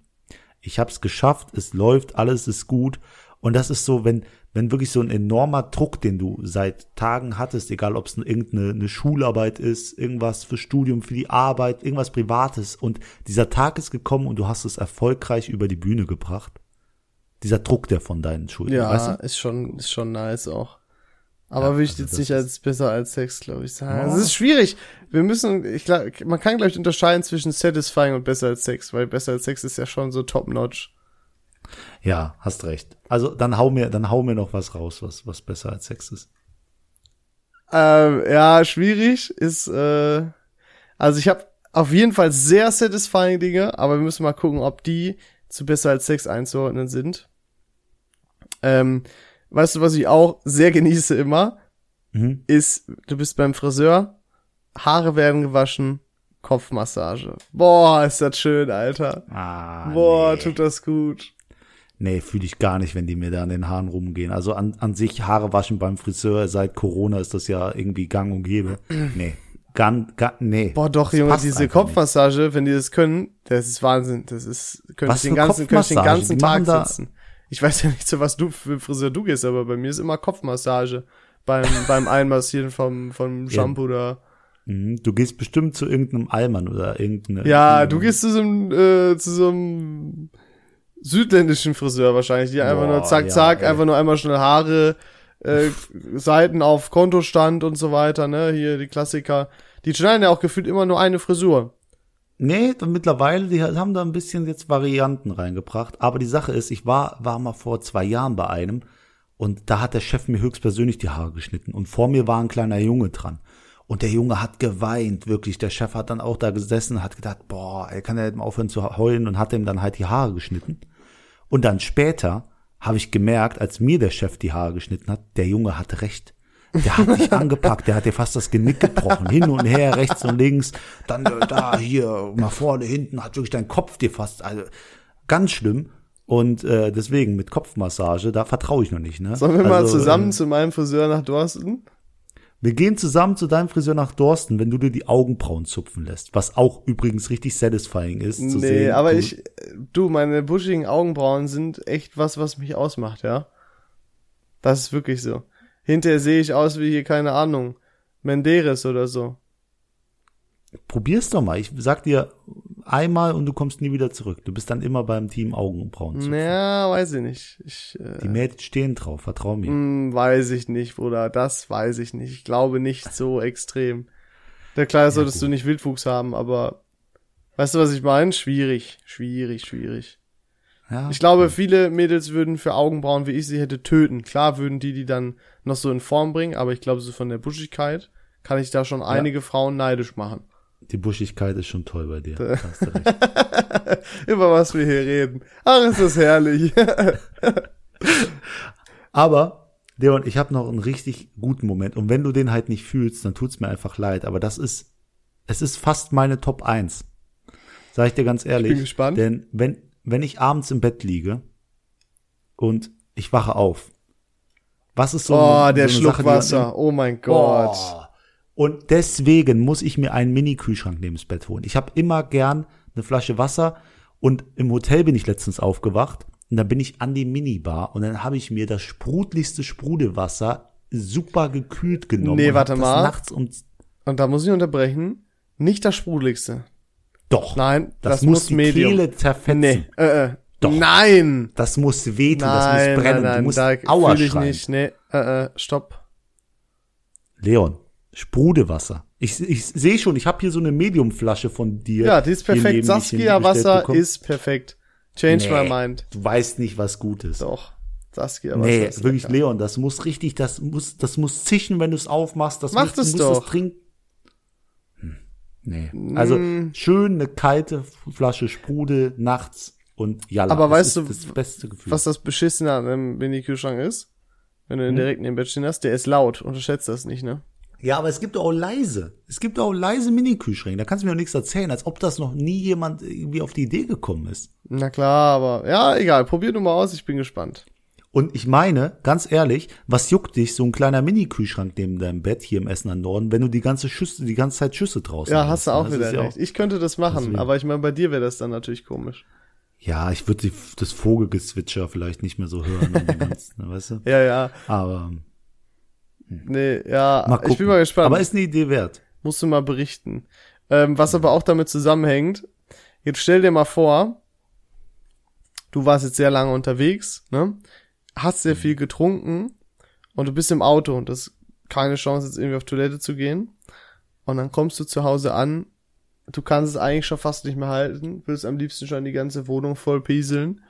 Ich hab's geschafft, es läuft, alles ist gut. Und das ist so, wenn, wenn wirklich so ein enormer Druck, den du seit Tagen hattest, egal ob es irgendeine eine Schularbeit ist, irgendwas für Studium, für die Arbeit, irgendwas Privates, und dieser Tag ist gekommen und du hast es erfolgreich über die Bühne gebracht. Dieser Druck, der von deinen Schultern,
Ja,
weißt du?
ist schon, ist schon nice auch. Aber
Ja,
will ich
also
jetzt nicht als besser als Sex, glaube ich, sagen.
Oh.
Es ist schwierig. Wir müssen, ich glaube, man kann, glaube ich, unterscheiden zwischen satisfying und besser als Sex, weil besser als Sex ist ja schon so top-notch.
Ja, hast recht. Also dann hau mir, dann hau mir noch was raus, was, was besser als Sex ist.
Ähm, ja, schwierig ist, äh, also ich habe auf jeden Fall sehr satisfying Dinge, aber wir müssen mal gucken, ob die zu besser als Sex einzuordnen sind. Ähm, weißt du, was ich auch sehr genieße immer,
Mhm.
ist, du bist beim Friseur, Haare werden gewaschen, Kopfmassage. Boah, ist das schön, Alter.
Ah,
Boah,
nee.
tut das gut.
Nee, fühle ich gar nicht, wenn die mir da an den Haaren rumgehen. Also an, an sich Haare waschen beim Friseur, seit Corona ist das ja irgendwie gang und gäbe. Nee, gan, gan, nee.
Boah, doch,
Das
Junge, diese Kopfmassage, wenn die das können, das ist Wahnsinn. Das ist, könnte ich den ganzen, könnte ich den ganzen Tag
da-
sitzen. Ich weiß ja nicht, zu was du für Friseur du gehst, aber bei mir ist immer Kopfmassage beim, beim Einmassieren vom, vom Shampoo da.
Mhm, Du gehst bestimmt zu irgendeinem Allmann oder irgendeine.
Ja, du gehst zu so einem, äh, zu so einem südländischen Friseur wahrscheinlich, die einfach nur
Boah,
zack,
ja,
zack,
ey.
einfach nur einmal schnell Haare, äh, Seiten auf Kontostand und so weiter, ne, hier die Klassiker. Die schneiden ja auch gefühlt immer nur eine Frisur.
Nee, und mittlerweile, die haben da ein bisschen jetzt Varianten reingebracht. Aber die Sache ist, ich war, war mal vor zwei Jahren bei einem und da hat der Chef mir höchstpersönlich die Haare geschnitten. Und vor mir war ein kleiner Junge dran. Und der Junge hat geweint, wirklich. Der Chef hat dann auch da gesessen, hat gedacht, boah, er kann ja mal aufhören zu heulen und hat ihm dann halt die Haare geschnitten. Und dann später habe ich gemerkt, als mir der Chef die Haare geschnitten hat, der Junge hatte recht. Der hat dich angepackt, der hat dir fast das Genick gebrochen, hin und her, rechts und links, dann äh, da, hier, mal vorne, hinten, hat wirklich dein Kopf dir fast, also ganz schlimm. Und äh, deswegen mit Kopfmassage, da vertraue ich noch nicht. Ne?
Sollen wir mal
Also,
zusammen
Äh,
zu meinem Friseur nach Dorsten?
wir gehen zusammen zu deinem Friseur nach Dorsten, wenn du dir die Augenbrauen zupfen lässt, was auch übrigens richtig satisfying ist. Zu
Nee,
sehen,
aber
du,
ich, du, meine buschigen Augenbrauen sind echt was, was mich ausmacht, ja. Das ist wirklich so. Hinterher sehe ich aus wie hier, keine Ahnung, Menderes oder so.
Probier's doch mal. Ich sag dir einmal und du kommst nie wieder zurück. Du bist dann immer beim Team Augenbrauen.
Naja, weiß ich nicht. Ich,
Die
äh,
Mädels stehen drauf, vertrau mir.
hm, weiß ich nicht, Bruder. Das weiß ich nicht. Ich glaube nicht so extrem. Der klar solltest
gut.
du nicht Wildwuchs haben, aber weißt du, was ich meine? Schwierig, schwierig, schwierig.
Ja.
Ich glaube, viele Mädels würden für Augenbrauen, wie ich sie hätte, töten. Klar würden die die dann noch so in Form bringen, aber ich glaube, so von der Buschigkeit kann ich da schon einige Frauen neidisch machen.
Die Buschigkeit ist schon toll bei dir. Da hast du recht.
Über was wir hier reden. Ach, ist das herrlich.
Aber, Leon, ich habe noch einen richtig guten Moment. Und wenn du den halt nicht fühlst, dann tut's mir einfach leid. Aber das ist, es ist fast meine Top 1. Sag ich dir ganz ehrlich.
bin gespannt.
Denn wenn, wenn ich abends im Bett liege und ich wache auf, was ist so
Oh,
eine,
der
so
Schluck
Sache,
Wasser. Oh mein Gott.
Boah. Und deswegen muss ich mir einen Mini-Kühlschrank neben das Bett holen. Ich habe immer gern eine Flasche Wasser und im Hotel bin ich letztens aufgewacht und dann bin ich an die Minibar und dann habe ich mir das sprudligste Sprudelwasser super gekühlt genommen.
Nee, warte mal.
Nachts um
Und da muss ich unterbrechen. Nicht das Sprudeligste.
Doch.
Nein,
das,
das,
muss
muss
die. Kehle zerfetzen.
Nee, äh, äh.
Doch.
Nein.
Das muss wehtun, das
Nein,
muss brennen.
nein, nein,
du musst
da
Aua
ich
schreien.
nicht. Nee, äh, äh, stopp.
Leon, Sprudelwasser. Ich, ich sehe schon, ich habe hier so eine Mediumflasche von dir.
Ja, die ist perfekt.
mich
Saskia
hingestellt
Wasser
bekommen.
ist perfekt. Change
Nee.
my mind.
Du weißt nicht, was gut ist.
Doch. Saskia Wasser
Nee,
ist
wirklich,
lecker.
Leon, das muss richtig, das muss, das muss zischen, wenn du es aufmachst. Das
Mach
muss,
das
du musst
doch.
Das trinken. Nee. Also
Mm.
schön eine kalte Flasche Sprudel nachts und jalla.
Aber weißt du,
das beste Gefühl.
Was das Beschissene an einem Mini-Kühlschrank ist? Wenn du den
Hm?
direkt neben dem Bett stehen hast, der ist laut. Unterschätzt das nicht, ne?
Ja, aber es gibt auch leise. Es gibt auch leise Mini-Kühlschränke. Da kannst du mir auch nichts erzählen, als ob das noch nie jemand irgendwie auf die Idee gekommen ist.
Na klar, aber ja, egal. Probier du mal aus, ich bin gespannt.
Und ich meine, ganz ehrlich, was juckt dich so ein kleiner Mini-Kühlschrank neben deinem Bett hier im Essener Norden, wenn du die ganze Schüsse, die ganze Zeit Schüsse draußen
Ja, hast du auch
Das
wieder
ist ja
recht. Ich könnte das machen,
Deswegen.
aber ich meine, bei dir wäre das dann natürlich komisch.
Ja, ich würde das Vogelgezwitscher vielleicht nicht mehr so hören. ganzen, weißt du?
Ja, ja.
Aber
Nee, ja.
mal gucken.
ich bin mal gespannt.
Aber ist eine Idee wert.
Musst du mal berichten. Ähm, was aber auch damit zusammenhängt, jetzt stell dir mal vor, du warst jetzt sehr lange unterwegs, ne? Hast sehr viel getrunken und du bist im Auto und das keine Chance, jetzt irgendwie auf Toilette zu gehen. Und dann kommst du zu Hause an, du kannst es eigentlich schon fast nicht mehr halten, willst am liebsten schon die ganze Wohnung voll pieseln.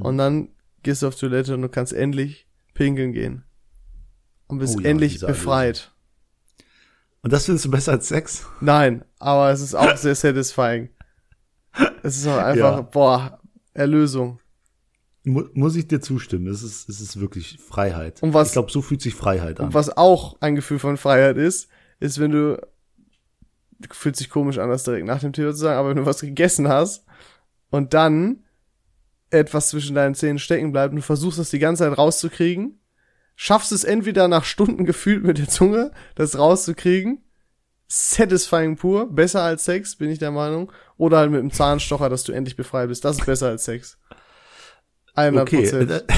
Und dann gehst du auf Toilette und du kannst endlich pinkeln gehen. Und bist
Oh ja,
endlich befreit.
Und das findest du besser als Sex?
Nein, aber es ist auch sehr satisfying. Es ist auch einfach,
Ja.
boah, Erlösung.
Mu muss ich dir zustimmen. Es ist, es ist wirklich Freiheit.
Und was-
ich glaube, so fühlt sich Freiheit an.
Und was auch ein Gefühl von Freiheit ist, ist, wenn du, fühlt sich komisch an, das direkt nach dem Thema zu sagen, aber wenn du was gegessen hast und dann etwas zwischen deinen Zähnen stecken bleibt und du versuchst das die ganze Zeit rauszukriegen, schaffst es entweder nach Stunden gefühlt mit der Zunge, das rauszukriegen, satisfying pur, besser als Sex, bin ich der Meinung, oder halt mit dem Zahnstocher, dass du endlich befreit bist, das ist besser als Sex. 100
okay.
Prozent.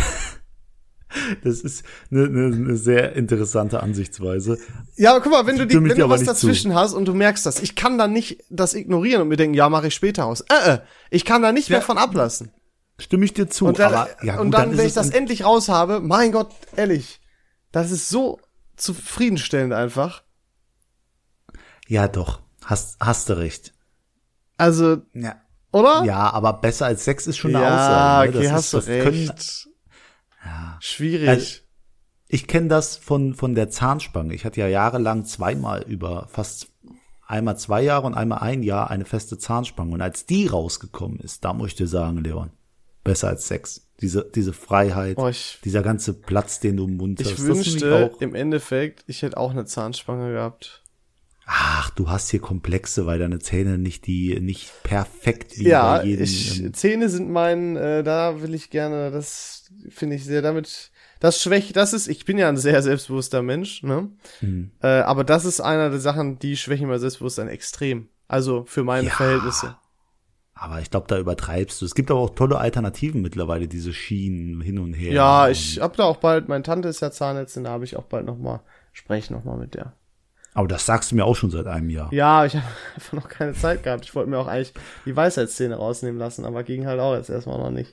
Das ist eine, eine, eine sehr interessante Ansichtsweise.
Ja, aber guck mal, wenn du, die, wenn du was dazwischen hast und du merkst das, ich kann da nicht das ignorieren und mir denken, ja, mache ich später aus. Äh, äh, ich kann da nicht mehr von ablassen.
Stimme ich dir zu.
Und dann,
aber ja, gut,
und dann,
ist
wenn ich das endlich raus habe, mein Gott, ehrlich, das ist so zufriedenstellend einfach.
Ja, doch. Hast, hast du recht.
Also,
Ja.
Oder?
Ja, aber besser als Sex ist schon eine
ja
Aussage. ne?
okay,
Das
hast
ist,
du
das können-
recht. Schwierig.
Also, Ich kenne das von, von der Zahnspange. Ich hatte ja jahrelang zweimal über fast einmal zwei Jahre und einmal ein Jahr eine feste Zahnspange. Und als die rausgekommen ist, da muss ich dir sagen, Leon, besser als Sex. Diese, diese Freiheit,
Boah, ich-
dieser ganze Platz, den du im Mund
ich
hast. finde
wünschte
auch,
im Endeffekt, ich hätte auch eine Zahnspange gehabt.
Ach, du hast hier Komplexe, weil deine Zähne nicht die, nicht perfekt wie
Ja,
bei jedem.
ich,
ähm,
Zähne sind mein, äh, da will ich gerne, das finde ich sehr damit, das schwächt, das ist, ich bin ja ein sehr selbstbewusster Mensch, ne?
Mhm.
Äh, aber das ist einer der Sachen, die schwächen mein Selbstbewusstsein extrem. Also für meine
Ja.
Verhältnisse.
aber ich glaube, da übertreibst du. Es gibt aber auch tolle Alternativen mittlerweile, diese Schienen hin und her.
Ja, ich hab da auch bald, meine Tante ist ja Zahnärztin, da habe ich auch bald noch mal, spreche noch mal mit der.
Aber das sagst du mir auch schon seit einem Jahr.
Ja, ich habe einfach noch keine Zeit gehabt. Ich wollte mir auch eigentlich die Weisheitszähne rausnehmen lassen, aber ging halt auch jetzt erstmal noch nicht.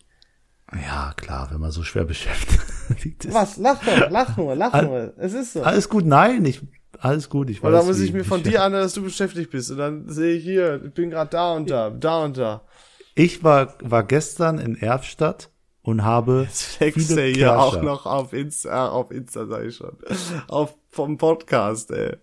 Ja, klar, wenn man so schwer beschäftigt ist.
Was? Lach doch, lach nur, lach
Al-
nur. Es ist so.
Alles gut, nein, ich, alles gut, ich weiß.
Oder muss ich mir von dir anhören, dass du beschäftigt bist? Und dann sehe ich hier, ich bin gerade da und da, da und da.
Ich war, war gestern in Erfstadt und habe
Flex
viele
er hier auch noch auf Insta, auf Insta sag ich schon. Auf, vom Podcast, ey.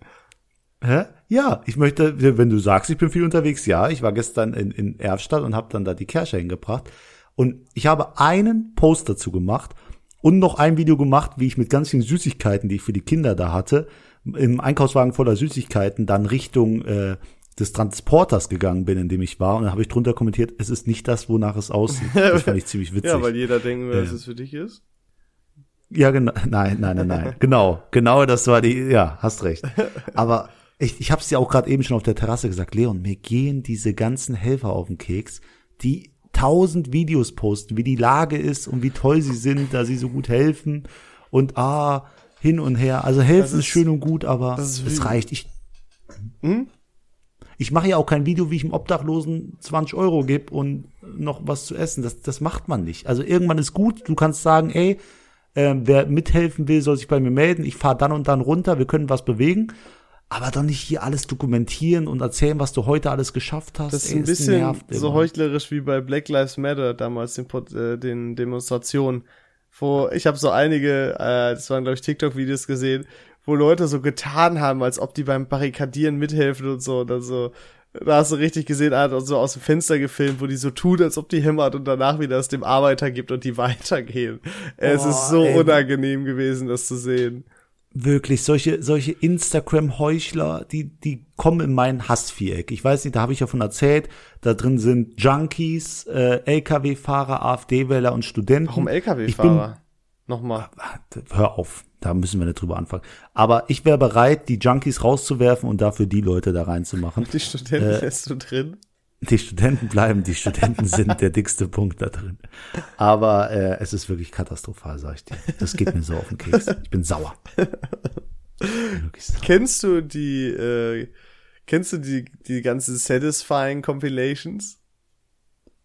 Hä? Ja, ich möchte, wenn du sagst, ich bin viel unterwegs, ja, ich war gestern in, in Erfstadt und habe dann da die Kirsche hingebracht. Und ich habe einen Post dazu gemacht und noch ein Video gemacht, wie ich mit ganz vielen Süßigkeiten, die ich für die Kinder da hatte, im Einkaufswagen voller Süßigkeiten dann Richtung äh, des Transporters gegangen bin, in dem ich war. Und dann habe ich drunter kommentiert, es ist nicht das, wonach es aussieht. Das fand ich ziemlich witzig.
Ja, weil jeder denken will, dass
Ja.
es für dich ist.
Ja, genau. Nein, nein, nein, nein. genau, genau, das war die. Ja, hast recht. Aber ich, ich habe es ja auch gerade eben schon auf der Terrasse gesagt, Leon, mir gehen diese ganzen Helfer auf den Keks, die tausend Videos posten, wie die Lage ist und wie toll sie sind, da sie so gut helfen und ah hin und her. Also helfen ist,
ist-
schön und gut, aber es reicht. Ich,
Hm?
ich mache ja auch kein Video, wie ich dem Obdachlosen 20 Euro gebe und noch was zu essen. Das, das macht man nicht. Also irgendwann ist gut. Du kannst sagen, ey, ähm, wer mithelfen will, soll sich bei mir melden. Ich fahre dann und dann runter. Wir können was bewegen. Aber doch nicht hier alles dokumentieren und erzählen, was du heute alles geschafft hast.
Das ist
Ey,
ein bisschen
nervt
so
immer.
heuchlerisch wie bei Black Lives Matter damals, den, äh, den Demonstrationen. Wo ich habe so einige, äh, das waren glaube ich TikTok-Videos gesehen, wo Leute so getan haben, als ob die beim Barrikadieren mithelfen und so. Und dann so, da hast du richtig gesehen, hat so aus dem Fenster gefilmt, wo die so tut, als ob die hämmert und danach wieder es dem Arbeiter gibt und die weitergehen. es
Boah,
ist so
ey.
unangenehm gewesen, das zu sehen.
Wirklich, solche, solche Instagram-Heuchler, die, die kommen in mein Hassviereck. Ich weiß nicht, da habe ich ja von erzählt, da drin sind Junkies, äh, LKW-Fahrer, AfD-Wähler und Studenten.
Warum LKW-Fahrer? Nochmal.
Hör auf, da müssen wir nicht drüber anfangen. Aber ich wäre bereit, die Junkies rauszuwerfen und dafür die Leute da reinzumachen.
Die Studenten äh, lässt du drin.
Die Studenten bleiben, die Studenten sind der dickste Punkt da drin. Aber äh, es ist wirklich katastrophal, sag ich dir. Das geht mir so auf den Keks. Ich bin sauer.
sauer. Kennst du die, äh, kennst du die, die ganzen Satisfying Compilations?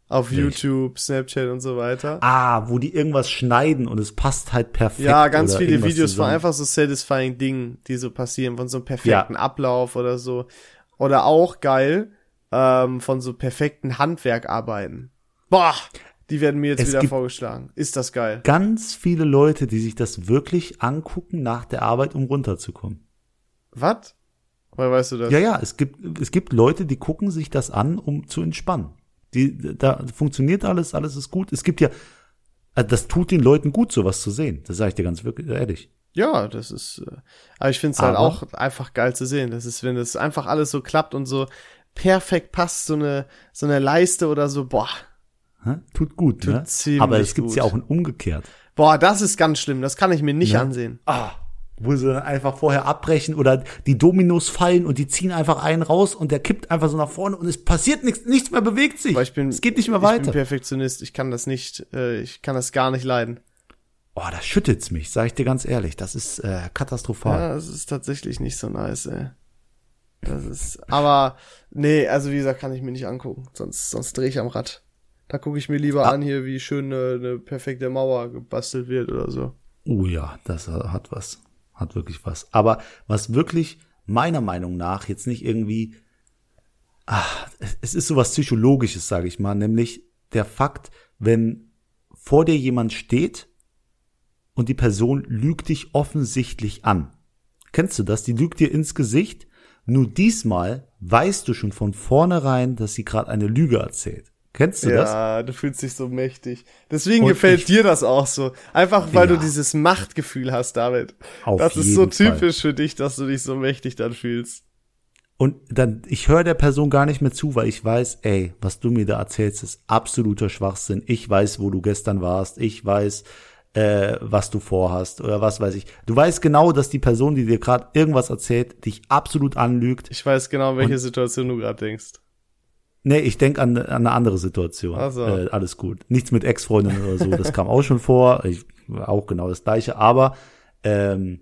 Auf? YouTube, Snapchat und so weiter.
Ah, wo die irgendwas schneiden und es passt halt perfekt.
Ja, ganz viele Videos zusammen. von einfach so satisfying Dingen, die so passieren, von so einem perfekten ja. Ablauf oder so. Oder auch geil, ähm, von so perfekten Handwerkarbeiten. Boah, die werden mir jetzt es wieder vorgeschlagen. Ist das geil.
Ganz viele Leute, die sich das wirklich angucken nach der Arbeit, um runterzukommen.
Was? Woher weißt du das?
Ja, ja, es gibt, es gibt Leute, die gucken sich das an, um zu entspannen. Die, da funktioniert alles, alles ist gut. Es gibt ja, äh, das tut den Leuten gut, sowas zu sehen. Das sage ich dir ganz wirklich ehrlich.
Ja, das ist, äh, aber ich finde es halt auch einfach geil zu sehen. Das ist, wenn das einfach alles so klappt und so perfekt passt, so eine, so eine Leiste oder so, boah.
Tut gut, tut ne? Aber es gibt ja auch ein umgekehrt.
Boah, das ist ganz schlimm. Das kann ich mir nicht ja. ansehen.
Ah wo sie dann einfach vorher abbrechen oder die Dominos fallen und die ziehen einfach einen raus und der kippt einfach so nach vorne und es passiert nichts, nichts mehr bewegt sich.
Bin,
es geht nicht mehr weiter. Ich bin
Perfektionist, ich kann das nicht, äh, ich kann das gar nicht leiden.
Oh, das schüttet's mich, sag ich dir ganz ehrlich. Das ist äh, katastrophal.
Ja, das ist tatsächlich nicht so nice, ey. Das ist, aber nee, also wie gesagt, kann ich mir nicht angucken, sonst sonst drehe ich am Rad. Da gucke ich mir lieber ah. an hier, wie schön eine, eine perfekte Mauer gebastelt wird oder so.
Oh ja, das hat was hat wirklich was. Aber was wirklich meiner Meinung nach jetzt nicht irgendwie, ach, es ist sowas Psychologisches, sage ich mal, nämlich der Fakt, wenn vor dir jemand steht und die Person lügt dich offensichtlich an. Kennst du das? Die lügt dir ins Gesicht. Nur diesmal weißt du schon von vornherein, dass sie gerade eine Lüge erzählt. Kennst du
ja,
das?
Ja, du fühlst dich so mächtig. Deswegen und gefällt dir das auch so. Einfach weil ja. du dieses Machtgefühl hast, David. Auf das ist so typisch Fall. für dich, dass du dich so mächtig dann fühlst.
Und dann, ich höre der Person gar nicht mehr zu, weil ich weiß, ey, was du mir da erzählst, ist absoluter Schwachsinn. Ich weiß, wo du gestern warst. Ich weiß, äh, was du vorhast oder was weiß ich. Du weißt genau, dass die Person, die dir gerade irgendwas erzählt, dich absolut anlügt.
Ich weiß genau, welche Situation du gerade denkst.
Nee, ich denk an, an eine andere Situation.
Ach so.
Äh, alles gut. Nichts mit Ex-Freundinnen oder so, das kam auch schon vor. Ich, auch genau das gleiche. Aber ähm,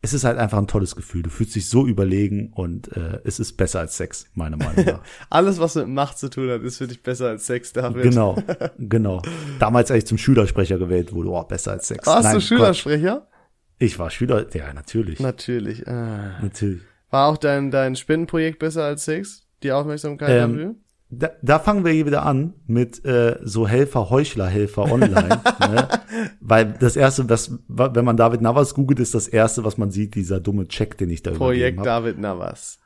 es ist halt einfach ein tolles Gefühl. Du fühlst dich so überlegen und äh, es ist besser als Sex, meiner Meinung nach.
Alles, was mit Macht zu tun hat, ist für dich besser als Sex, David.
Genau, genau. Damals, als ich zum Schülersprecher gewählt wurde, oh, besser als Sex.
Warst Nein, du Schülersprecher? Gott.
Ich war Schüler, ja, natürlich.
Natürlich. Ah.
Natürlich.
War auch dein, dein Spendenprojekt besser als Sex? die Aufmerksamkeit
ähm, dafür? Da, da fangen wir hier wieder an mit äh, so Helfer, Heuchler, Helfer online. ne? Weil das erste, was, wenn man David Navas googelt, ist das erste, was man sieht, dieser dumme Check, den ich da
Projekt David Navas.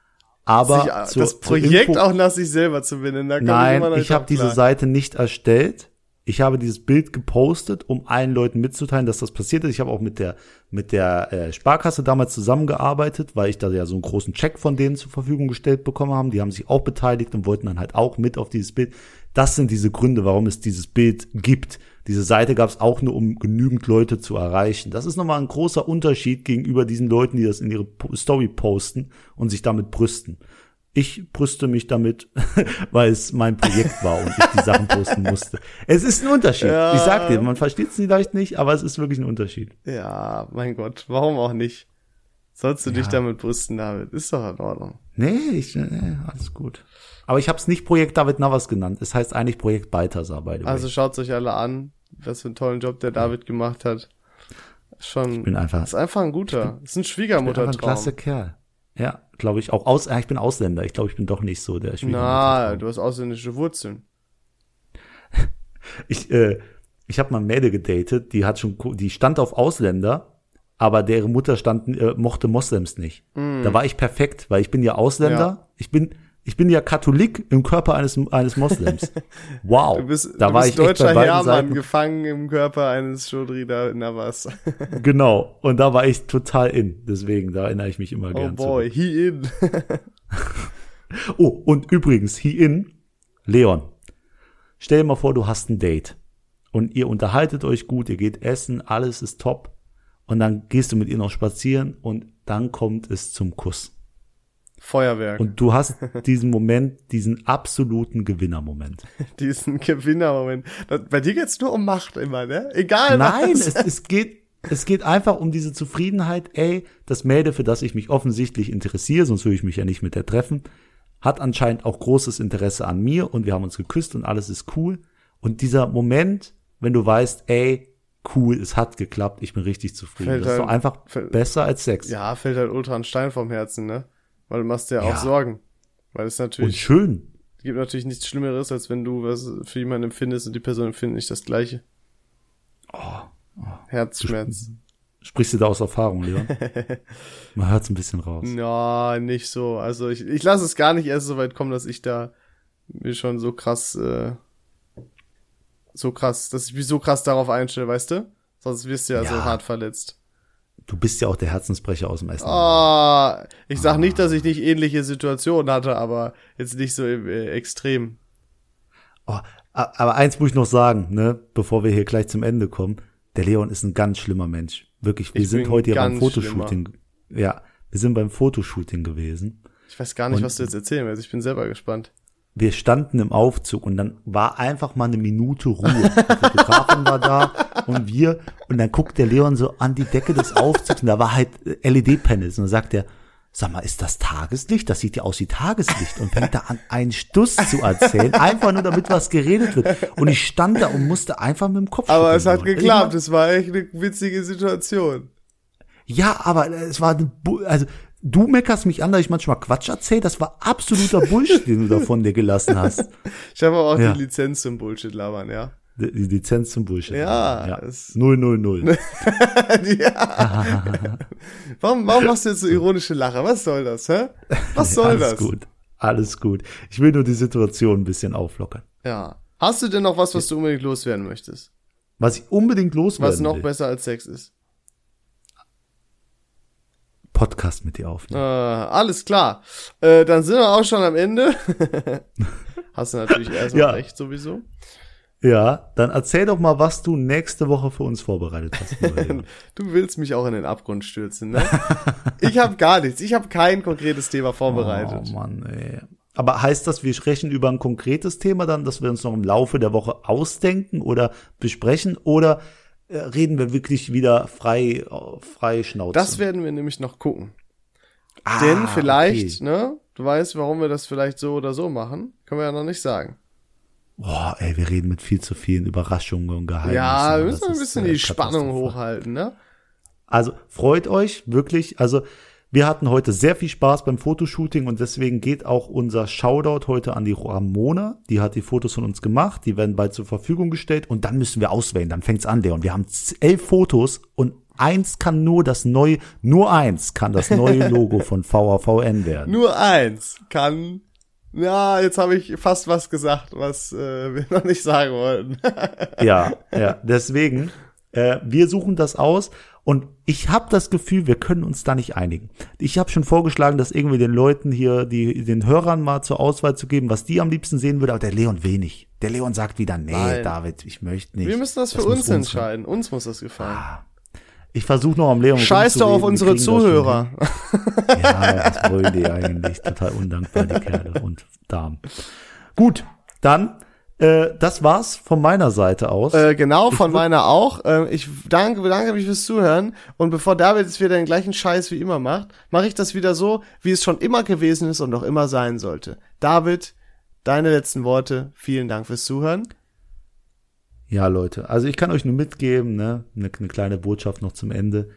Aber
sich, zur, das Projekt auch nach sich selber zu benennen, da
Nein, ich, ich habe diese Seite nicht erstellt ich habe dieses Bild gepostet, um allen Leuten mitzuteilen, dass das passiert ist. Ich habe auch mit der mit der äh, Sparkasse damals zusammengearbeitet, weil ich da ja so einen großen Check von denen zur Verfügung gestellt bekommen haben. Die haben sich auch beteiligt und wollten dann halt auch mit auf dieses Bild. Das sind diese Gründe, warum es dieses Bild gibt. Diese Seite gab es auch nur, um genügend Leute zu erreichen. Das ist nochmal ein großer Unterschied gegenüber diesen Leuten, die das in ihre Story posten und sich damit brüsten. Ich brüste mich damit, weil es mein Projekt war und ich die Sachen posten musste. Es ist ein Unterschied. Ja. Ich sag dir, man versteht es vielleicht nicht, aber es ist wirklich ein Unterschied.
Ja, mein Gott, warum auch nicht? Sollst du ja. dich damit brüsten, David? Ist doch in Ordnung.
Nee, ich, nee, alles gut. Aber ich habe es nicht Projekt David Navas genannt. Es heißt eigentlich Projekt Balthasar,
way. Also schaut euch alle an, was für einen tollen Job der David gemacht hat. Schon. Ich
bin einfach.
Ist einfach ein guter. Ist ein Schwiegermuttertraum. Ein
klasse Kerl. Ja, glaube ich auch. Aus, ich bin Ausländer. Ich glaube, ich bin doch nicht so der.
Na, du hast ausländische Wurzeln.
ich äh, ich habe mal Mädel gedatet, die hat schon, die stand auf Ausländer, aber deren Mutter stand, äh, mochte Moslems nicht. Mm. Da war ich perfekt, weil ich bin ja Ausländer. Ja. Ich bin ich bin ja Katholik im Körper eines, eines Moslems. Wow.
Du bist, da du war bist ich deutscher Hermann, Seiten. gefangen im Körper eines Schodrida Navas.
genau. Und da war ich total in. Deswegen, da erinnere ich mich immer oh gern
Oh boy, zurück. he in.
oh, und übrigens, he in, Leon. Stell dir mal vor, du hast ein Date. und ihr unterhaltet euch gut, ihr geht essen, alles ist top und dann gehst du mit ihr noch spazieren und dann kommt es zum Kuss.
Feuerwerk.
Und du hast diesen Moment, diesen absoluten Gewinnermoment.
Diesen Gewinnermoment. Bei dir geht's nur um Macht immer, ne? Egal
Nein,
was.
es, es geht, es geht einfach um diese Zufriedenheit, ey, das Mädel, für das ich mich offensichtlich interessiere, sonst würde ich mich ja nicht mit der treffen, hat anscheinend auch großes Interesse an mir und wir haben uns geküsst und alles ist cool. Und dieser Moment, wenn du weißt, ey, cool, es hat geklappt, ich bin richtig zufrieden.
Fällt
das ist
halt-
doch einfach
fällt-
besser als Sex.
Ja, fällt halt ultra ein Stein vom Herzen, ne? Weil du machst dir
Ja.
auch Sorgen. Weil es
und
natürlich,
schön.
gibt natürlich nichts Schlimmeres, als wenn du was für jemanden empfindest und die Person empfindet nicht das Gleiche.
Oh,
Herzschmerz.
Sprichst du da aus Erfahrung, Leon? Man hört es ein bisschen raus.
Ja, nicht so. Also ich, ich lasse es gar nicht erst so weit kommen, dass ich da mir schon so krass, äh, so krass, dass ich mich so krass darauf einstelle, weißt du? Sonst wirst du ja, so
Ja.
hart verletzt.
Du bist ja auch der Herzensbrecher aus dem Essen.
Ah, ich sag nicht, dass ich nicht ähnliche Situationen hatte, aber jetzt nicht so äh, extrem.
Oh, aber eins muss ich noch sagen, ne, bevor wir hier gleich zum Ende kommen. Der Leon ist ein ganz schlimmer Mensch. Wirklich, wir
Ich
sind heute ja beim Fotoshooting. Ja, wir sind beim Fotoshooting gewesen.
Ich weiß gar nicht,
Und-
was du jetzt erzählen willst. Ich bin selber gespannt.
Wir standen im Aufzug und dann war einfach mal eine Minute Ruhe. Die Fotografin war da und wir und dann guckt der Leon so an die Decke des Aufzugs und da war halt LED-Panels und dann sagt er, sag mal, ist das Tageslicht? Das sieht ja aus wie Tageslicht und fängt da an, einen Stuss zu erzählen, einfach nur damit was geredet wird. Und ich stand da und musste einfach mit dem Kopf
Aber es hat geklappt. Es war echt eine witzige Situation.
Ja, aber es war, also du meckerst mich an, dass ich manchmal Quatsch erzähle. Das war absoluter Bullshit, den du da von dir gelassen hast.
Ich habe aber auch
Ja.
die Lizenz zum Bullshit labern, ja.
Die Lizenz zum Bullshit.
Ja, es-
000.
ja. warum, warum machst du jetzt so ironische Lacher? Was soll das, hä? Was soll
Alles
das?
gut. Alles gut. Ich will nur die Situation ein bisschen auflockern.
Ja. Hast du denn noch was, was du unbedingt loswerden möchtest?
Was ich unbedingt loswerden
Was noch
will,
besser als Sex ist?
Podcast mit dir
Äh,
aufnehmen.
alles klar. Äh, dann sind wir auch schon am Ende. Hast du natürlich erstmal
Ja.
recht sowieso.
Ja, dann erzähl doch mal, was du nächste Woche für uns vorbereitet hast.
Du willst mich auch in den Abgrund stürzen, ne? ich habe gar nichts. Ich habe kein konkretes Thema vorbereitet.
Oh Mann, ey. Aber heißt das, wir sprechen über ein konkretes Thema dann, dass wir uns noch im Laufe der Woche ausdenken oder besprechen oder äh, reden wir wirklich wieder frei, äh, frei Schnauze?
Das werden wir nämlich noch gucken.
Ah,
Denn vielleicht,
okay.
ne? Du weißt, warum wir das vielleicht so oder so machen. Können wir ja noch nicht sagen.
Boah, ey, wir reden mit viel zu vielen Überraschungen und Geheimnissen.
ja, wir müssen ein bisschen
äh,
die Spannung hochhalten, ne?
Also freut euch wirklich. Also wir hatten heute sehr viel Spaß beim Fotoshooting und deswegen geht auch unser Shoutout heute an die Ramona. Die hat die Fotos von uns gemacht. Die werden bald zur Verfügung gestellt und dann müssen wir auswählen. Dann fängt's an, Leon. Wir haben elf Fotos und eins kann nur das neue, nur eins kann das neue Logo von VAVN werden.
Nur eins kann. Ja, jetzt habe ich fast was gesagt, was äh, wir noch nicht sagen wollten.
Ja, ja. Deswegen, äh, wir suchen das aus und ich habe das Gefühl, wir können uns da nicht einigen. Ich habe schon vorgeschlagen, das irgendwie den Leuten hier, die den Hörern mal zur Auswahl zu geben, was die am liebsten sehen würde, aber der Leon will nicht. Der Leon sagt wieder, nee,
Nein.
David, ich möchte nicht.
wir müssen das für
muss
uns entscheiden. Uns muss das gefallen.
Ich versuche noch am Leon
Scheiß doch auf unsere
das
Zuhörer.
Ja, was wollen die eigentlich? Total undankbar, die Kerle und Damen. Gut, dann, äh, das war's von meiner Seite aus.
Äh, genau, von meiner auch. Äh, ich danke, bedanke mich fürs Zuhören. Und bevor David jetzt wieder den gleichen Scheiß wie immer macht, mache ich das wieder so, wie es schon immer gewesen ist und auch immer sein sollte. David, deine letzten Worte. Vielen Dank fürs Zuhören.
Ja, Leute, also ich kann euch nur mitgeben, ne, eine, eine kleine Botschaft noch zum Ende.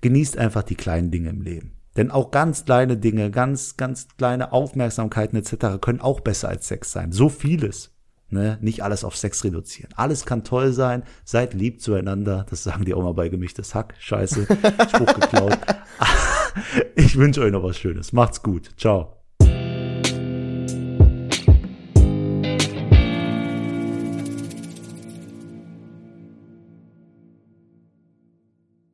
Genießt einfach die kleinen Dinge im Leben. Denn auch ganz kleine Dinge, ganz, ganz kleine Aufmerksamkeiten etc. können auch besser als Sex sein. So vieles. Ne? Nicht alles auf Sex reduzieren. Alles kann toll sein. Seid lieb zueinander. Das sagen die auch mal bei gemischtes Hack. Scheiße. Spruch geklaut. ich wünsche euch noch was Schönes. Macht's gut. Ciao.